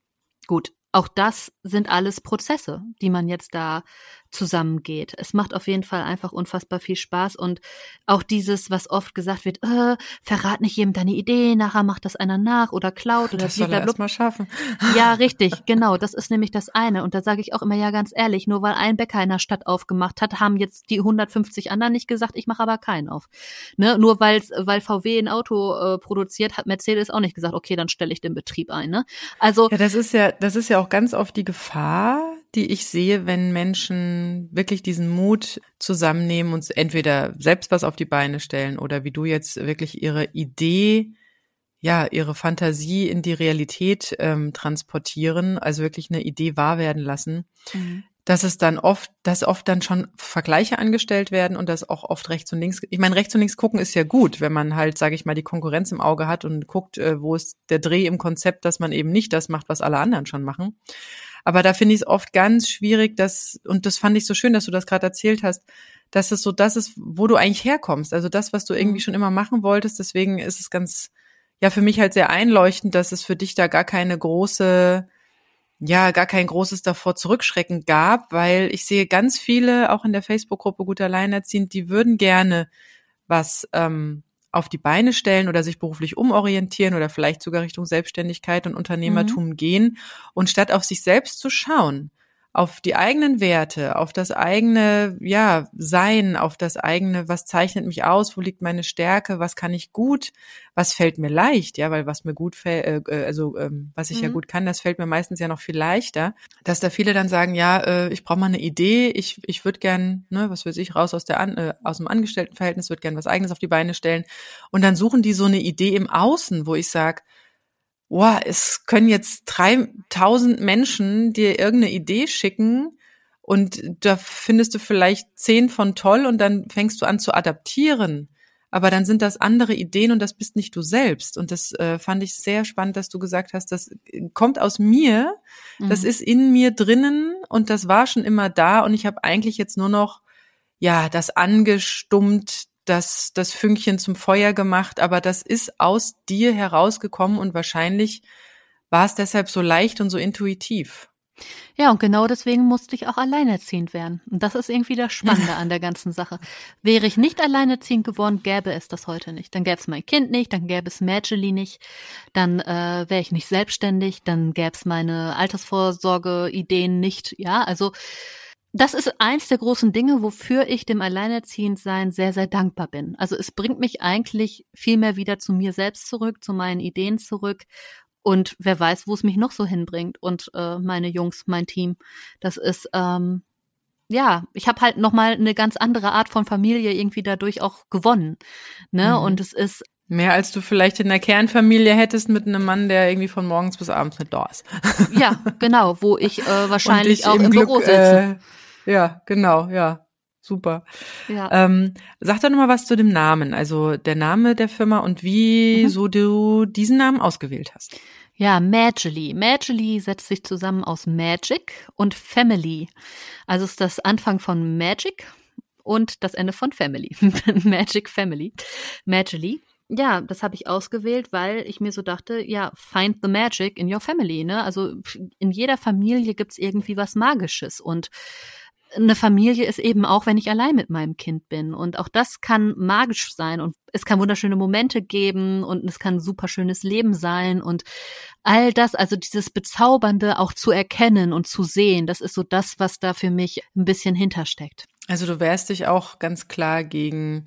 Gut, auch das sind alles Prozesse, die man jetzt da zusammengeht. Es macht auf jeden Fall einfach unfassbar viel Spaß und auch dieses, was oft gesagt wird, äh, verrat nicht jedem deine Idee, nachher macht das einer nach oder klaut oder das soll er erst mal schaffen. Ja, richtig, genau, das ist nämlich das eine und da sage ich auch immer ja ganz ehrlich, nur weil ein Bäcker in der Stadt aufgemacht hat, haben jetzt die 150 anderen nicht gesagt, ich mache aber keinen auf. Ne? Nur weil weil VW ein Auto äh, produziert, hat Mercedes auch nicht gesagt, okay, dann stelle ich den Betrieb ein, ne? Also Ja, das ist ja das ist ja auch ganz oft die Gefahr, die ich sehe, wenn Menschen wirklich diesen Mut zusammennehmen und entweder selbst was auf die Beine stellen oder wie du jetzt wirklich ihre Idee, ja, ihre Fantasie in die Realität ähm, transportieren, also wirklich eine Idee wahr werden lassen. Mhm dass es dann oft, dass oft dann schon Vergleiche angestellt werden und dass auch oft rechts und links. Ich meine, rechts und links gucken ist ja gut, wenn man halt, sage ich mal, die Konkurrenz im Auge hat und guckt, äh, wo ist der Dreh im Konzept, dass man eben nicht das macht, was alle anderen schon machen. Aber da finde ich es oft ganz schwierig, dass, und das fand ich so schön, dass du das gerade erzählt hast, dass es so das ist, wo du eigentlich herkommst. Also das, was du irgendwie mhm. schon immer machen wolltest. Deswegen ist es ganz, ja, für mich halt sehr einleuchtend, dass es für dich da gar keine große ja gar kein großes davor zurückschrecken gab, weil ich sehe ganz viele, auch in der Facebook-Gruppe Gut Alleinerziehend, die würden gerne was ähm, auf die Beine stellen oder sich beruflich umorientieren oder vielleicht sogar Richtung Selbstständigkeit und Unternehmertum mhm. gehen. Und statt auf sich selbst zu schauen, auf die eigenen Werte, auf das eigene, ja, Sein, auf das eigene, was zeichnet mich aus, wo liegt meine Stärke, was kann ich gut, was fällt mir leicht, ja, weil was mir gut fällt, äh, also ähm, was ich mhm. ja gut kann, das fällt mir meistens ja noch viel leichter, dass da viele dann sagen, ja, äh, ich brauche mal eine Idee, ich, ich würde gern, ne, was weiß ich, raus aus der An äh, aus dem Angestelltenverhältnis, würde gern was eigenes auf die Beine stellen und dann suchen die so eine Idee im Außen, wo ich sage, wow, es können jetzt 3000 Menschen dir irgendeine Idee schicken und da findest du vielleicht zehn von toll und dann fängst du an zu adaptieren. Aber dann sind das andere Ideen und das bist nicht du selbst. Und das äh, fand ich sehr spannend, dass du gesagt hast, das kommt aus mir, mhm. das ist in mir drinnen und das war schon immer da und ich habe eigentlich jetzt nur noch ja das angestummt, das, das Fünkchen zum Feuer gemacht, aber das ist aus dir herausgekommen und wahrscheinlich war es deshalb so leicht und so intuitiv. Ja, und genau deswegen musste ich auch alleinerziehend werden. Und das ist irgendwie das Spannende an der ganzen Sache. Wäre ich nicht alleinerziehend geworden, gäbe es das heute nicht. Dann gäbe es mein Kind nicht, dann gäbe es Magely nicht, dann äh, wäre ich nicht selbstständig, dann gäbe es meine Altersvorsorge-Ideen nicht. Ja, also das ist eins der großen Dinge, wofür ich dem Alleinerziehendsein sehr, sehr dankbar bin. Also es bringt mich eigentlich viel mehr wieder zu mir selbst zurück, zu meinen Ideen zurück. Und wer weiß, wo es mich noch so hinbringt. Und äh, meine Jungs, mein Team, das ist ähm, ja, ich habe halt noch mal eine ganz andere Art von Familie irgendwie dadurch auch gewonnen. Ne? Mhm. Und es ist Mehr als du vielleicht in der Kernfamilie hättest mit einem Mann, der irgendwie von morgens bis abends mit da ist. Ja, genau, wo ich äh, wahrscheinlich auch im, im Glück, Büro sitze. Äh, ja, genau, ja. Super. Ja. Ähm, sag doch nochmal was zu dem Namen, also der Name der Firma und wie mhm. so du diesen Namen ausgewählt hast. Ja, Magily. Magily setzt sich zusammen aus Magic und Family. Also ist das Anfang von Magic und das Ende von Family. Magic Family. Magily. Ja, das habe ich ausgewählt, weil ich mir so dachte, ja, find the magic in your family, ne? Also in jeder Familie gibt's irgendwie was Magisches und eine Familie ist eben auch, wenn ich allein mit meinem Kind bin. Und auch das kann magisch sein und es kann wunderschöne Momente geben und es kann ein super schönes Leben sein und all das, also dieses Bezaubernde auch zu erkennen und zu sehen, das ist so das, was da für mich ein bisschen hintersteckt. Also du wehrst dich auch ganz klar gegen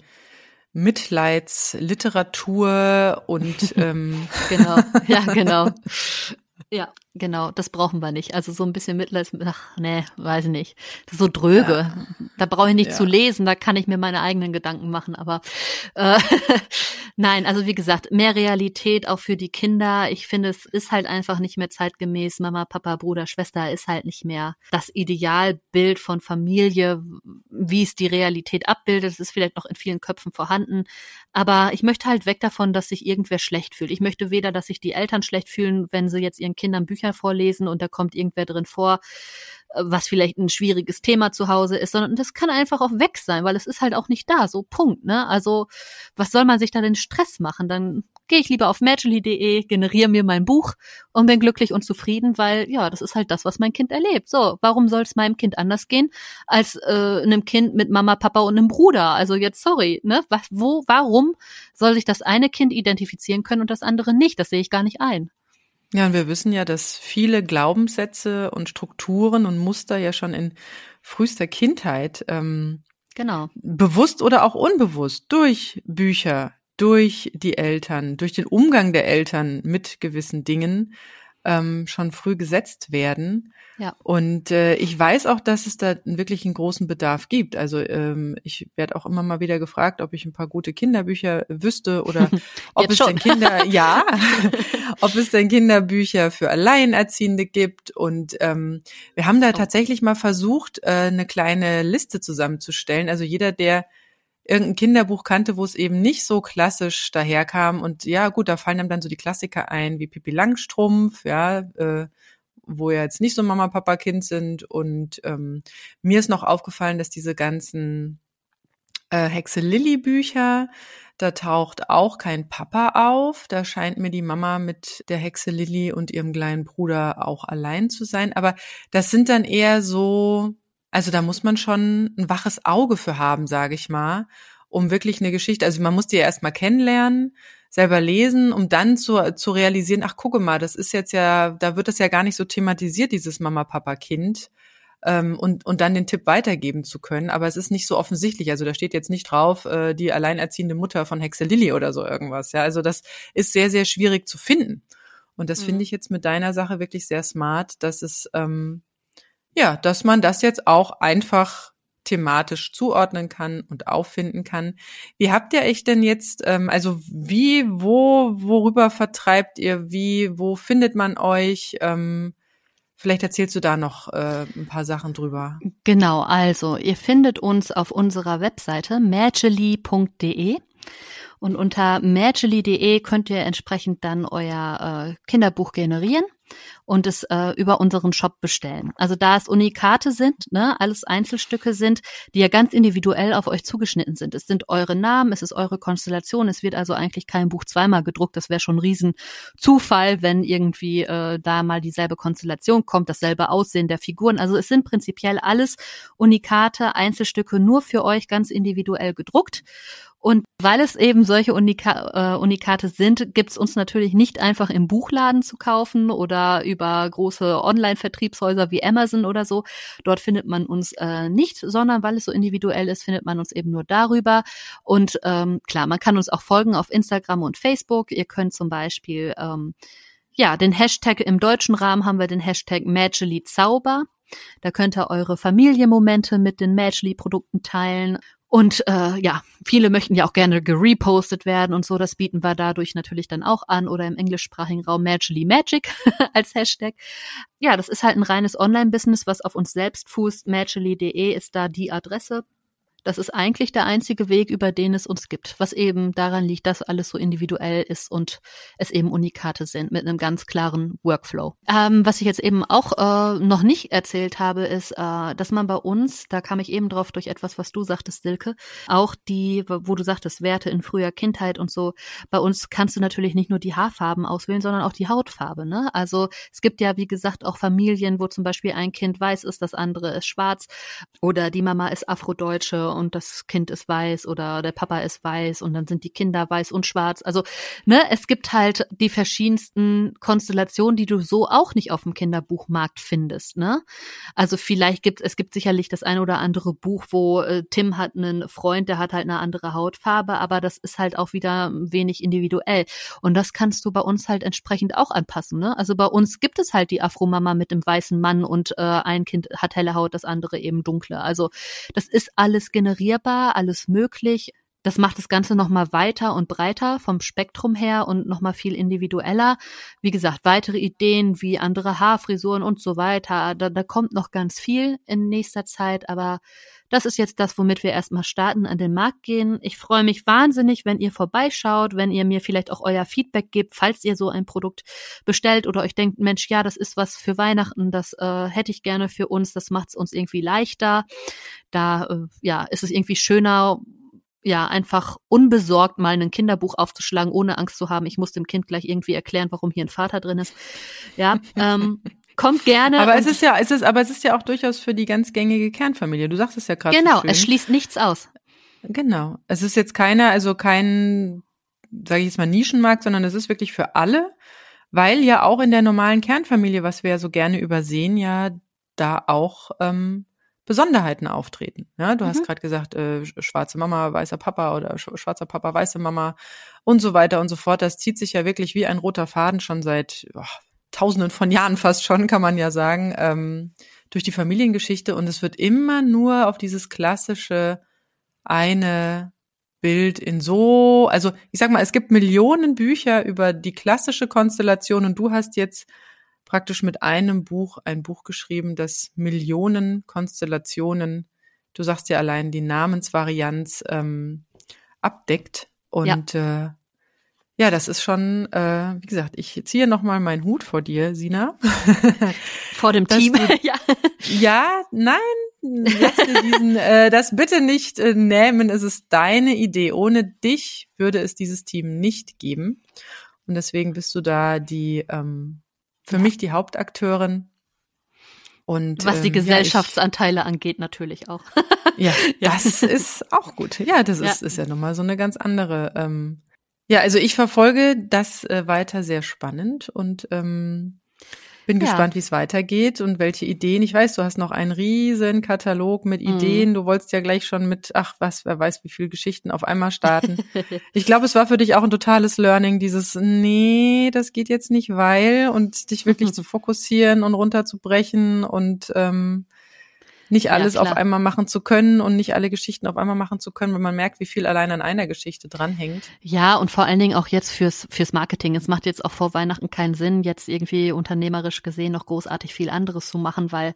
Mitleidsliteratur und ähm genau, ja, genau. Ja, genau, das brauchen wir nicht. Also so ein bisschen Mitleid, ach nee, weiß ich nicht. Das ist so dröge. Ja. Da brauche ich nicht ja. zu lesen, da kann ich mir meine eigenen Gedanken machen. Aber äh, nein, also wie gesagt, mehr Realität auch für die Kinder. Ich finde, es ist halt einfach nicht mehr zeitgemäß. Mama, Papa, Bruder, Schwester ist halt nicht mehr das Idealbild von Familie, wie es die Realität abbildet. Es ist vielleicht noch in vielen Köpfen vorhanden. Aber ich möchte halt weg davon, dass sich irgendwer schlecht fühlt. Ich möchte weder, dass sich die Eltern schlecht fühlen, wenn sie jetzt ihren Kindern Bücher vorlesen und da kommt irgendwer drin vor, äh, was vielleicht ein schwieriges Thema zu Hause ist, sondern das kann einfach auch weg sein, weil es ist halt auch nicht da, so Punkt, ne? Also, was soll man sich da den Stress machen? Dann gehe ich lieber auf magically.de, generiere mir mein Buch und bin glücklich und zufrieden, weil ja, das ist halt das, was mein Kind erlebt. So, warum soll es meinem Kind anders gehen als äh, einem Kind mit Mama, Papa und einem Bruder? Also jetzt sorry, ne? Was, wo, warum soll sich das eine Kind identifizieren können und das andere nicht? Das sehe ich gar nicht ein. Ja, und wir wissen ja, dass viele Glaubenssätze und Strukturen und Muster ja schon in frühester Kindheit ähm, genau. bewusst oder auch unbewusst durch Bücher, durch die Eltern, durch den Umgang der Eltern mit gewissen Dingen ähm, schon früh gesetzt werden. Ja. Und äh, ich weiß auch, dass es da wirklich einen großen Bedarf gibt. Also ähm, ich werde auch immer mal wieder gefragt, ob ich ein paar gute Kinderbücher wüsste oder ob es denn Kinder, ja, ob es denn Kinderbücher für Alleinerziehende gibt. Und ähm, wir haben da oh. tatsächlich mal versucht, äh, eine kleine Liste zusammenzustellen. Also jeder, der irgendein Kinderbuch kannte, wo es eben nicht so klassisch daherkam. Und ja, gut, da fallen einem dann so die Klassiker ein, wie Pippi Langstrumpf, ja, äh, wo ja jetzt nicht so Mama, Papa, Kind sind. Und ähm, mir ist noch aufgefallen, dass diese ganzen äh, Hexe Lilly Bücher, da taucht auch kein Papa auf. Da scheint mir die Mama mit der Hexe Lilly und ihrem kleinen Bruder auch allein zu sein. Aber das sind dann eher so also da muss man schon ein waches Auge für haben, sage ich mal, um wirklich eine Geschichte, also man muss die ja erstmal kennenlernen, selber lesen, um dann zu, zu realisieren, ach gucke mal, das ist jetzt ja, da wird das ja gar nicht so thematisiert, dieses Mama-Papa-Kind. Ähm, und, und dann den Tipp weitergeben zu können. Aber es ist nicht so offensichtlich. Also da steht jetzt nicht drauf, äh, die alleinerziehende Mutter von Hexe Lilly oder so irgendwas. Ja, also das ist sehr, sehr schwierig zu finden. Und das mhm. finde ich jetzt mit deiner Sache wirklich sehr smart, dass es ähm, ja, dass man das jetzt auch einfach thematisch zuordnen kann und auffinden kann. Wie habt ihr euch denn jetzt, ähm, also wie, wo, worüber vertreibt ihr, wie, wo findet man euch? Ähm, vielleicht erzählst du da noch äh, ein paar Sachen drüber. Genau, also ihr findet uns auf unserer Webseite magely.de und unter magely.de könnt ihr entsprechend dann euer äh, Kinderbuch generieren und es äh, über unseren Shop bestellen. Also da es Unikate sind, ne, alles Einzelstücke sind, die ja ganz individuell auf euch zugeschnitten sind. Es sind eure Namen, es ist eure Konstellation, es wird also eigentlich kein Buch zweimal gedruckt. Das wäre schon ein Riesenzufall, wenn irgendwie äh, da mal dieselbe Konstellation kommt, dasselbe Aussehen der Figuren. Also es sind prinzipiell alles Unikate, Einzelstücke nur für euch ganz individuell gedruckt. Und weil es eben solche Unika äh, Unikate sind, gibt's uns natürlich nicht einfach im Buchladen zu kaufen oder über große Online-Vertriebshäuser wie Amazon oder so. Dort findet man uns äh, nicht, sondern weil es so individuell ist, findet man uns eben nur darüber. Und ähm, klar, man kann uns auch folgen auf Instagram und Facebook. Ihr könnt zum Beispiel ähm, ja, den Hashtag im deutschen Rahmen haben wir den Hashtag Magically Zauber. Da könnt ihr eure Familienmomente mit den Magically-Produkten teilen und äh, ja, viele möchten ja auch gerne gerepostet werden und so. Das bieten wir dadurch natürlich dann auch an oder im englischsprachigen Raum Magically Magic als Hashtag. Ja, das ist halt ein reines Online-Business, was auf uns selbst fußt. Magically.de ist da die Adresse. Das ist eigentlich der einzige Weg, über den es uns gibt, was eben daran liegt, dass alles so individuell ist und es eben Unikate sind mit einem ganz klaren Workflow. Ähm, was ich jetzt eben auch äh, noch nicht erzählt habe, ist, äh, dass man bei uns, da kam ich eben drauf durch etwas, was du sagtest, Silke, auch die, wo du sagtest, Werte in früher Kindheit und so, bei uns kannst du natürlich nicht nur die Haarfarben auswählen, sondern auch die Hautfarbe. Ne? Also es gibt ja, wie gesagt, auch Familien, wo zum Beispiel ein Kind weiß ist, das andere ist schwarz oder die Mama ist Afrodeutsche und das Kind ist weiß oder der Papa ist weiß und dann sind die Kinder weiß und schwarz. Also, ne, es gibt halt die verschiedensten Konstellationen, die du so auch nicht auf dem Kinderbuchmarkt findest, ne? Also vielleicht gibt es gibt sicherlich das eine oder andere Buch, wo äh, Tim hat einen Freund, der hat halt eine andere Hautfarbe, aber das ist halt auch wieder wenig individuell und das kannst du bei uns halt entsprechend auch anpassen, ne? Also bei uns gibt es halt die Afromama mit dem weißen Mann und äh, ein Kind hat helle Haut, das andere eben dunkle. Also das ist alles generierbar, alles möglich. Das macht das Ganze nochmal weiter und breiter vom Spektrum her und nochmal viel individueller. Wie gesagt, weitere Ideen wie andere Haarfrisuren und so weiter. Da, da kommt noch ganz viel in nächster Zeit, aber das ist jetzt das, womit wir erstmal starten, an den Markt gehen. Ich freue mich wahnsinnig, wenn ihr vorbeischaut, wenn ihr mir vielleicht auch euer Feedback gebt, falls ihr so ein Produkt bestellt oder euch denkt, Mensch, ja, das ist was für Weihnachten, das äh, hätte ich gerne für uns, das macht es uns irgendwie leichter. Da äh, ja, ist es irgendwie schöner, ja, einfach unbesorgt mal ein Kinderbuch aufzuschlagen, ohne Angst zu haben, ich muss dem Kind gleich irgendwie erklären, warum hier ein Vater drin ist. Ja, ähm, kommt gerne. Aber es ist ja, es ist, aber es ist ja auch durchaus für die ganz gängige Kernfamilie. Du sagst es ja gerade. Genau, so es schließt nichts aus. Genau. Es ist jetzt keiner, also kein, sage ich jetzt mal, Nischenmarkt, sondern es ist wirklich für alle, weil ja auch in der normalen Kernfamilie, was wir ja so gerne übersehen, ja da auch ähm, Besonderheiten auftreten. Ja, du mhm. hast gerade gesagt, äh, schwarze Mama, weißer Papa oder sch schwarzer Papa, weiße Mama und so weiter und so fort. Das zieht sich ja wirklich wie ein roter Faden schon seit oh, Tausenden von Jahren fast schon, kann man ja sagen, ähm, durch die Familiengeschichte und es wird immer nur auf dieses klassische eine Bild in so, also ich sag mal, es gibt Millionen Bücher über die klassische Konstellation und du hast jetzt praktisch mit einem Buch ein Buch geschrieben, das Millionen Konstellationen, du sagst ja allein die Namensvarianz ähm, abdeckt und ja. äh, ja, das ist schon, äh, wie gesagt, ich ziehe nochmal meinen Hut vor dir, Sina. Vor dem Team, du, ja. Ja, nein, lass dir diesen, äh, das bitte nicht äh, nehmen. Es ist deine Idee. Ohne dich würde es dieses Team nicht geben. Und deswegen bist du da die, ähm, für ja. mich die Hauptakteurin. Und, Was die ähm, Gesellschaftsanteile ja, ich, angeht, natürlich auch. ja, das ist auch gut. Ja, das ist, ist ja nochmal so eine ganz andere ähm, ja, also ich verfolge das äh, weiter sehr spannend und ähm, bin ja. gespannt, wie es weitergeht und welche Ideen. Ich weiß, du hast noch einen riesen Katalog mit mhm. Ideen. Mhm. Du wolltest ja gleich schon mit, ach was, wer weiß, wie viele Geschichten auf einmal starten. ich glaube, es war für dich auch ein totales Learning, dieses, nee, das geht jetzt nicht, weil und dich wirklich zu fokussieren und runterzubrechen und ähm, nicht alles ja, auf einmal machen zu können und nicht alle Geschichten auf einmal machen zu können, wenn man merkt, wie viel allein an einer Geschichte dranhängt. Ja, und vor allen Dingen auch jetzt fürs, fürs Marketing. Es macht jetzt auch vor Weihnachten keinen Sinn, jetzt irgendwie unternehmerisch gesehen noch großartig viel anderes zu machen, weil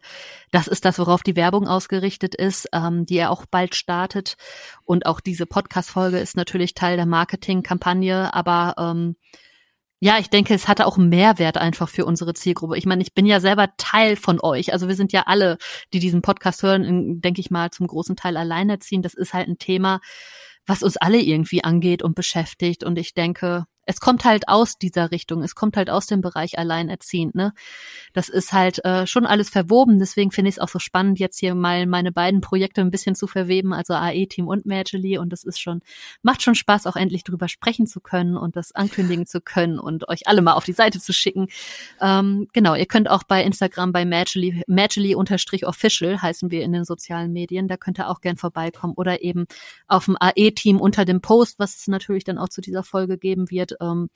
das ist das, worauf die Werbung ausgerichtet ist, ähm, die ja auch bald startet. Und auch diese Podcast-Folge ist natürlich Teil der Marketingkampagne, aber ähm, ja, ich denke, es hatte auch Mehrwert einfach für unsere Zielgruppe. Ich meine, ich bin ja selber Teil von euch. Also wir sind ja alle, die diesen Podcast hören, denke ich mal, zum großen Teil alleinerziehend. Das ist halt ein Thema, was uns alle irgendwie angeht und beschäftigt. Und ich denke, es kommt halt aus dieser Richtung, es kommt halt aus dem Bereich alleinerziehend, ne? Das ist halt äh, schon alles verwoben, deswegen finde ich es auch so spannend, jetzt hier mal meine beiden Projekte ein bisschen zu verweben, also AE-Team und Magically und das ist schon, macht schon Spaß, auch endlich drüber sprechen zu können und das ankündigen zu können und euch alle mal auf die Seite zu schicken. Ähm, genau, ihr könnt auch bei Instagram bei Magically, Magically-official heißen wir in den sozialen Medien, da könnt ihr auch gern vorbeikommen oder eben auf dem AE-Team unter dem Post, was es natürlich dann auch zu dieser Folge geben wird, ähm,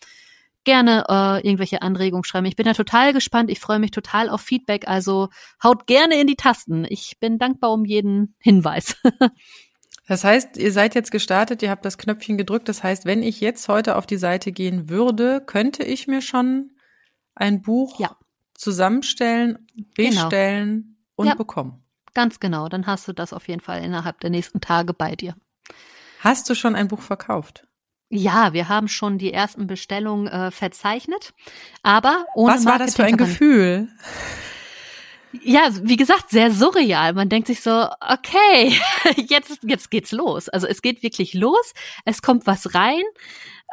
gerne äh, irgendwelche Anregungen schreiben. Ich bin da total gespannt. Ich freue mich total auf Feedback. Also haut gerne in die Tasten. Ich bin dankbar um jeden Hinweis. Das heißt, ihr seid jetzt gestartet, ihr habt das Knöpfchen gedrückt. Das heißt, wenn ich jetzt heute auf die Seite gehen würde, könnte ich mir schon ein Buch ja. zusammenstellen, genau. bestellen genau. und ja, bekommen. Ganz genau. Dann hast du das auf jeden Fall innerhalb der nächsten Tage bei dir. Hast du schon ein Buch verkauft? Ja, wir haben schon die ersten Bestellungen äh, verzeichnet, aber ohne Was war das für ein Gefühl? Ja, wie gesagt, sehr surreal. Man denkt sich so, okay, jetzt, jetzt geht's los. Also es geht wirklich los. Es kommt was rein.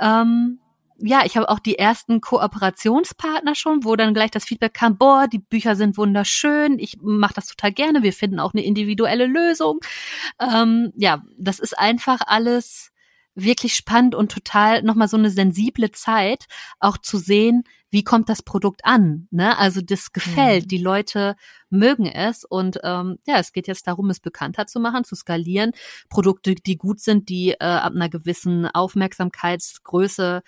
Ähm, ja, ich habe auch die ersten Kooperationspartner schon, wo dann gleich das Feedback kam, boah, die Bücher sind wunderschön, ich mache das total gerne, wir finden auch eine individuelle Lösung. Ähm, ja, das ist einfach alles wirklich spannend und total nochmal so eine sensible Zeit, auch zu sehen, wie kommt das Produkt an. Ne? Also das gefällt, mhm. die Leute mögen es und ähm, ja, es geht jetzt darum, es bekannter zu machen, zu skalieren. Produkte, die gut sind, die äh, ab einer gewissen Aufmerksamkeitsgröße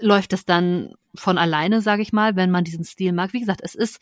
läuft es dann von alleine, sage ich mal, wenn man diesen Stil mag. Wie gesagt, es ist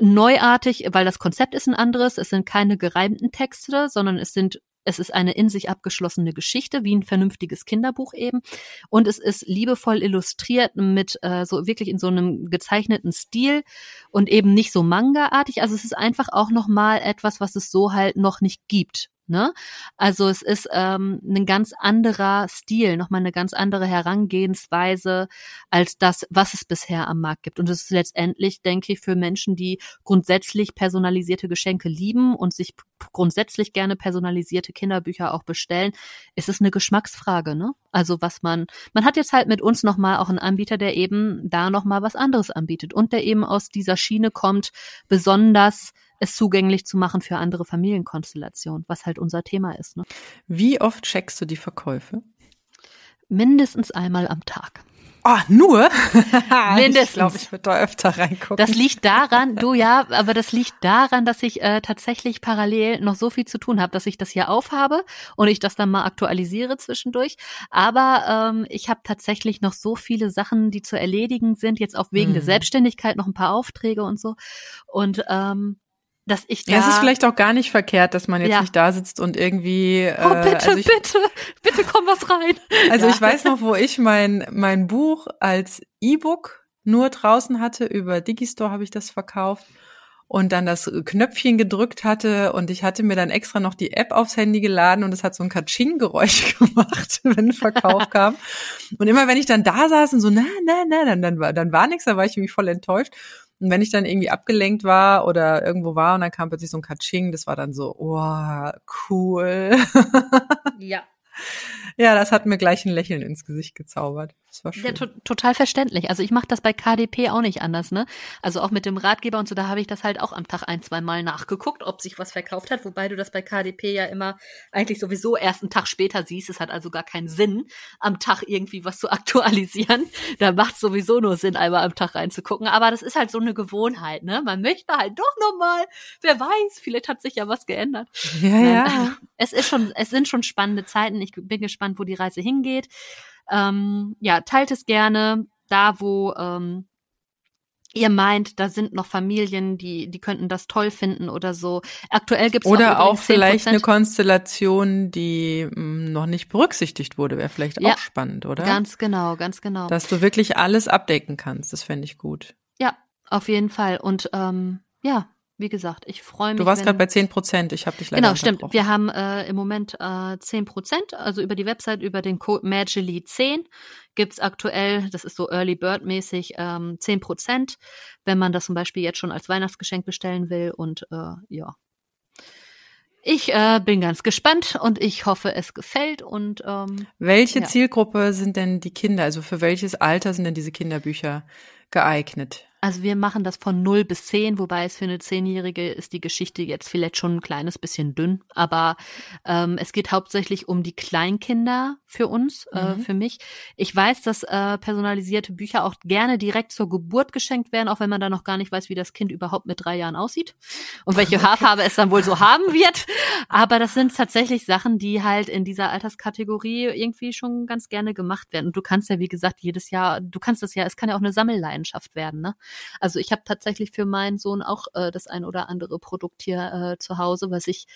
neuartig, weil das Konzept ist ein anderes. Es sind keine gereimten Texte, sondern es sind es ist eine in sich abgeschlossene Geschichte, wie ein vernünftiges Kinderbuch eben. Und es ist liebevoll illustriert mit äh, so wirklich in so einem gezeichneten Stil und eben nicht so Manga-artig. Also es ist einfach auch nochmal etwas, was es so halt noch nicht gibt. Ne? Also es ist ähm, ein ganz anderer Stil, nochmal eine ganz andere Herangehensweise als das, was es bisher am Markt gibt. Und es ist letztendlich, denke ich, für Menschen, die grundsätzlich personalisierte Geschenke lieben und sich grundsätzlich gerne personalisierte Kinderbücher auch bestellen, ist es eine Geschmacksfrage. Ne? Also was man, man hat jetzt halt mit uns nochmal auch einen Anbieter, der eben da nochmal was anderes anbietet und der eben aus dieser Schiene kommt, besonders es zugänglich zu machen für andere Familienkonstellationen, was halt unser Thema ist. Ne? Wie oft checkst du die Verkäufe? Mindestens einmal am Tag. Oh, nur? Mindestens. Ich glaube, ich würde da öfter reingucken. Das liegt daran, du ja, aber das liegt daran, dass ich äh, tatsächlich parallel noch so viel zu tun habe, dass ich das hier aufhabe und ich das dann mal aktualisiere zwischendurch. Aber ähm, ich habe tatsächlich noch so viele Sachen, die zu erledigen sind, jetzt auch wegen mhm. der Selbstständigkeit noch ein paar Aufträge und so. Und ähm, dass ich da. Ja, es ist vielleicht auch gar nicht verkehrt, dass man jetzt ja. nicht da sitzt und irgendwie. Äh, oh, bitte, also ich, bitte, bitte komm was rein. Also ja. ich weiß noch, wo ich mein, mein Buch als E-Book nur draußen hatte, über Digistore habe ich das verkauft und dann das Knöpfchen gedrückt hatte und ich hatte mir dann extra noch die App aufs Handy geladen und es hat so ein Katsching-Geräusch gemacht, wenn Verkauf kam. Und immer wenn ich dann da saß und so, na, na, na, dann, dann, war, dann war nichts, da war ich irgendwie voll enttäuscht. Und wenn ich dann irgendwie abgelenkt war oder irgendwo war und dann kam plötzlich so ein Katsching, das war dann so, oh, cool. Ja. Ja, das hat mir gleich ein Lächeln ins Gesicht gezaubert. Das war schön. Ja, to total verständlich. Also ich mache das bei KDP auch nicht anders, ne? Also auch mit dem Ratgeber und so, da habe ich das halt auch am Tag ein, zwei Mal nachgeguckt, ob sich was verkauft hat, wobei du das bei KDP ja immer eigentlich sowieso erst einen Tag später siehst. Es hat also gar keinen Sinn, am Tag irgendwie was zu aktualisieren. Da macht es sowieso nur Sinn, einmal am Tag reinzugucken. Aber das ist halt so eine Gewohnheit, ne? Man möchte halt doch nochmal, wer weiß, vielleicht hat sich ja was geändert. Ja, ja. Es ist schon, es sind schon spannende Zeiten. Ich bin gespannt, wo die Reise hingeht. Ähm, ja, teilt es gerne da, wo ähm, ihr meint, da sind noch Familien, die, die könnten das toll finden oder so. Aktuell gibt es Oder auch, auch vielleicht eine Konstellation, die mh, mm, noch nicht berücksichtigt wurde, wäre vielleicht ja, auch spannend, oder? Ganz genau, ganz genau. Dass du wirklich alles abdecken kannst, das fände ich gut. Ja, auf jeden Fall. Und ähm, ja, wie gesagt, ich freue mich. Du warst gerade bei 10 Prozent, ich habe dich leider Genau, stimmt. Wir haben äh, im Moment äh, 10 Prozent, also über die Website, über den Code Magily10 gibt's aktuell, das ist so Early Bird mäßig, ähm, 10 Prozent, wenn man das zum Beispiel jetzt schon als Weihnachtsgeschenk bestellen will und äh, ja. Ich äh, bin ganz gespannt und ich hoffe, es gefällt und ähm, welche ja. Zielgruppe sind denn die Kinder? Also für welches Alter sind denn diese Kinderbücher geeignet? Also wir machen das von 0 bis 10, wobei es für eine Zehnjährige ist die Geschichte jetzt vielleicht schon ein kleines bisschen dünn. Aber ähm, es geht hauptsächlich um die Kleinkinder für uns, äh, mhm. äh, für mich. Ich weiß, dass äh, personalisierte Bücher auch gerne direkt zur Geburt geschenkt werden, auch wenn man da noch gar nicht weiß, wie das Kind überhaupt mit drei Jahren aussieht und welche Haarfarbe es dann wohl so haben wird. Aber das sind tatsächlich Sachen, die halt in dieser Alterskategorie irgendwie schon ganz gerne gemacht werden. Und du kannst ja, wie gesagt, jedes Jahr, du kannst das ja, es kann ja auch eine Sammelleidenschaft werden, ne? Also ich habe tatsächlich für meinen Sohn auch äh, das ein oder andere Produkt hier äh, zu Hause, was ich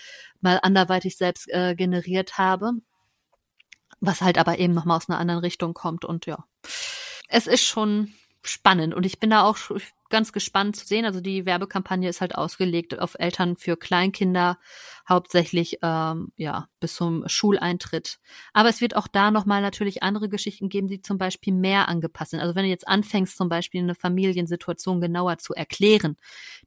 mal anderweitig selbst äh, generiert habe, was halt aber eben nochmal aus einer anderen Richtung kommt und ja. Es ist schon spannend und ich bin da auch ganz gespannt zu sehen. Also die Werbekampagne ist halt ausgelegt auf Eltern für Kleinkinder, hauptsächlich ähm, ja bis zum Schuleintritt. Aber es wird auch da nochmal natürlich andere Geschichten geben, die zum Beispiel mehr angepasst sind. Also wenn du jetzt anfängst, zum Beispiel eine Familiensituation genauer zu erklären,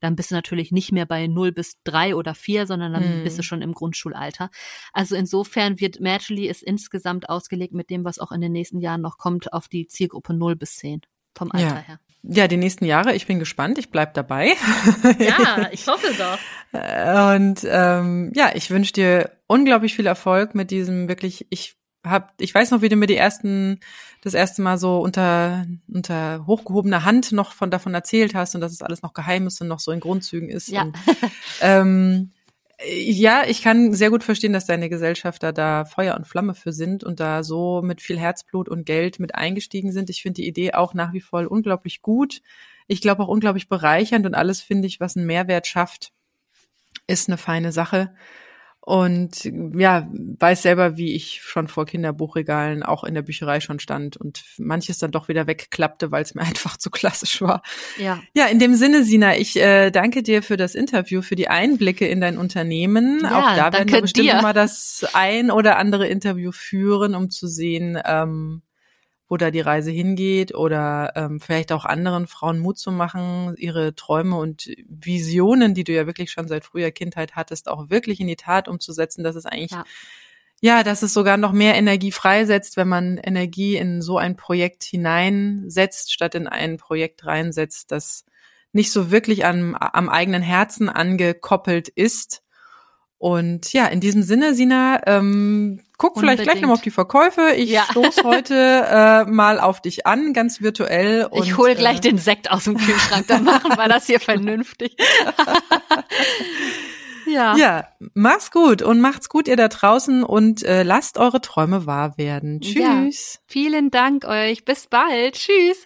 dann bist du natürlich nicht mehr bei 0 bis 3 oder 4, sondern dann hm. bist du schon im Grundschulalter. Also insofern wird Matchly ist insgesamt ausgelegt mit dem, was auch in den nächsten Jahren noch kommt, auf die Zielgruppe 0 bis 10 vom Alter ja. her. Ja, die nächsten Jahre, ich bin gespannt, ich bleib dabei. Ja, ich hoffe doch. Und ähm, ja, ich wünsche dir unglaublich viel Erfolg mit diesem wirklich, ich hab, ich weiß noch, wie du mir die ersten, das erste Mal so unter, unter hochgehobener Hand noch von davon erzählt hast und dass es alles noch geheim ist und noch so in Grundzügen ist. Ja. Und, ähm, ja, ich kann sehr gut verstehen, dass deine Gesellschafter da Feuer und Flamme für sind und da so mit viel Herzblut und Geld mit eingestiegen sind. Ich finde die Idee auch nach wie vor unglaublich gut. Ich glaube auch unglaublich bereichernd und alles finde ich, was einen Mehrwert schafft, ist eine feine Sache. Und ja, weiß selber, wie ich schon vor Kinderbuchregalen auch in der Bücherei schon stand und manches dann doch wieder wegklappte, weil es mir einfach zu klassisch war. Ja. Ja, in dem Sinne, Sina, ich äh, danke dir für das Interview, für die Einblicke in dein Unternehmen. Ja, auch da werden wir bestimmt dir. mal das ein oder andere Interview führen, um zu sehen, ähm, wo da die Reise hingeht oder ähm, vielleicht auch anderen Frauen Mut zu machen, ihre Träume und Visionen, die du ja wirklich schon seit früher Kindheit hattest, auch wirklich in die Tat umzusetzen. Das ist eigentlich, ja, ja dass es sogar noch mehr Energie freisetzt, wenn man Energie in so ein Projekt hineinsetzt, statt in ein Projekt reinsetzt, das nicht so wirklich am, am eigenen Herzen angekoppelt ist Und ja, in diesem Sinne, Sina, ähm, guck Unbedingt. vielleicht gleich nochmal auf die Verkäufe. Ich ja. stoß heute äh, mal auf dich an, ganz virtuell. Und, ich hole gleich äh, den Sekt aus dem Kühlschrank, dann machen wir das hier vernünftig. ja. Ja, mach's gut und macht's gut, ihr da draußen und äh, lasst eure Träume wahr werden. Tschüss. Ja. Vielen Dank euch. Bis bald. Tschüss.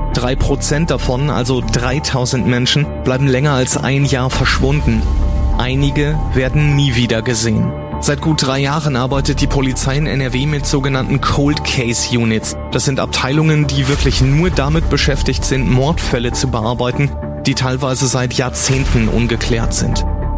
Drei Prozent davon, also 3000 Menschen, bleiben länger als ein Jahr verschwunden. Einige werden nie wieder gesehen. Seit gut drei Jahren arbeitet die Polizei in NRW mit sogenannten Cold Case Units. Das sind Abteilungen, die wirklich nur damit beschäftigt sind, Mordfälle zu bearbeiten, die teilweise seit Jahrzehnten ungeklärt sind.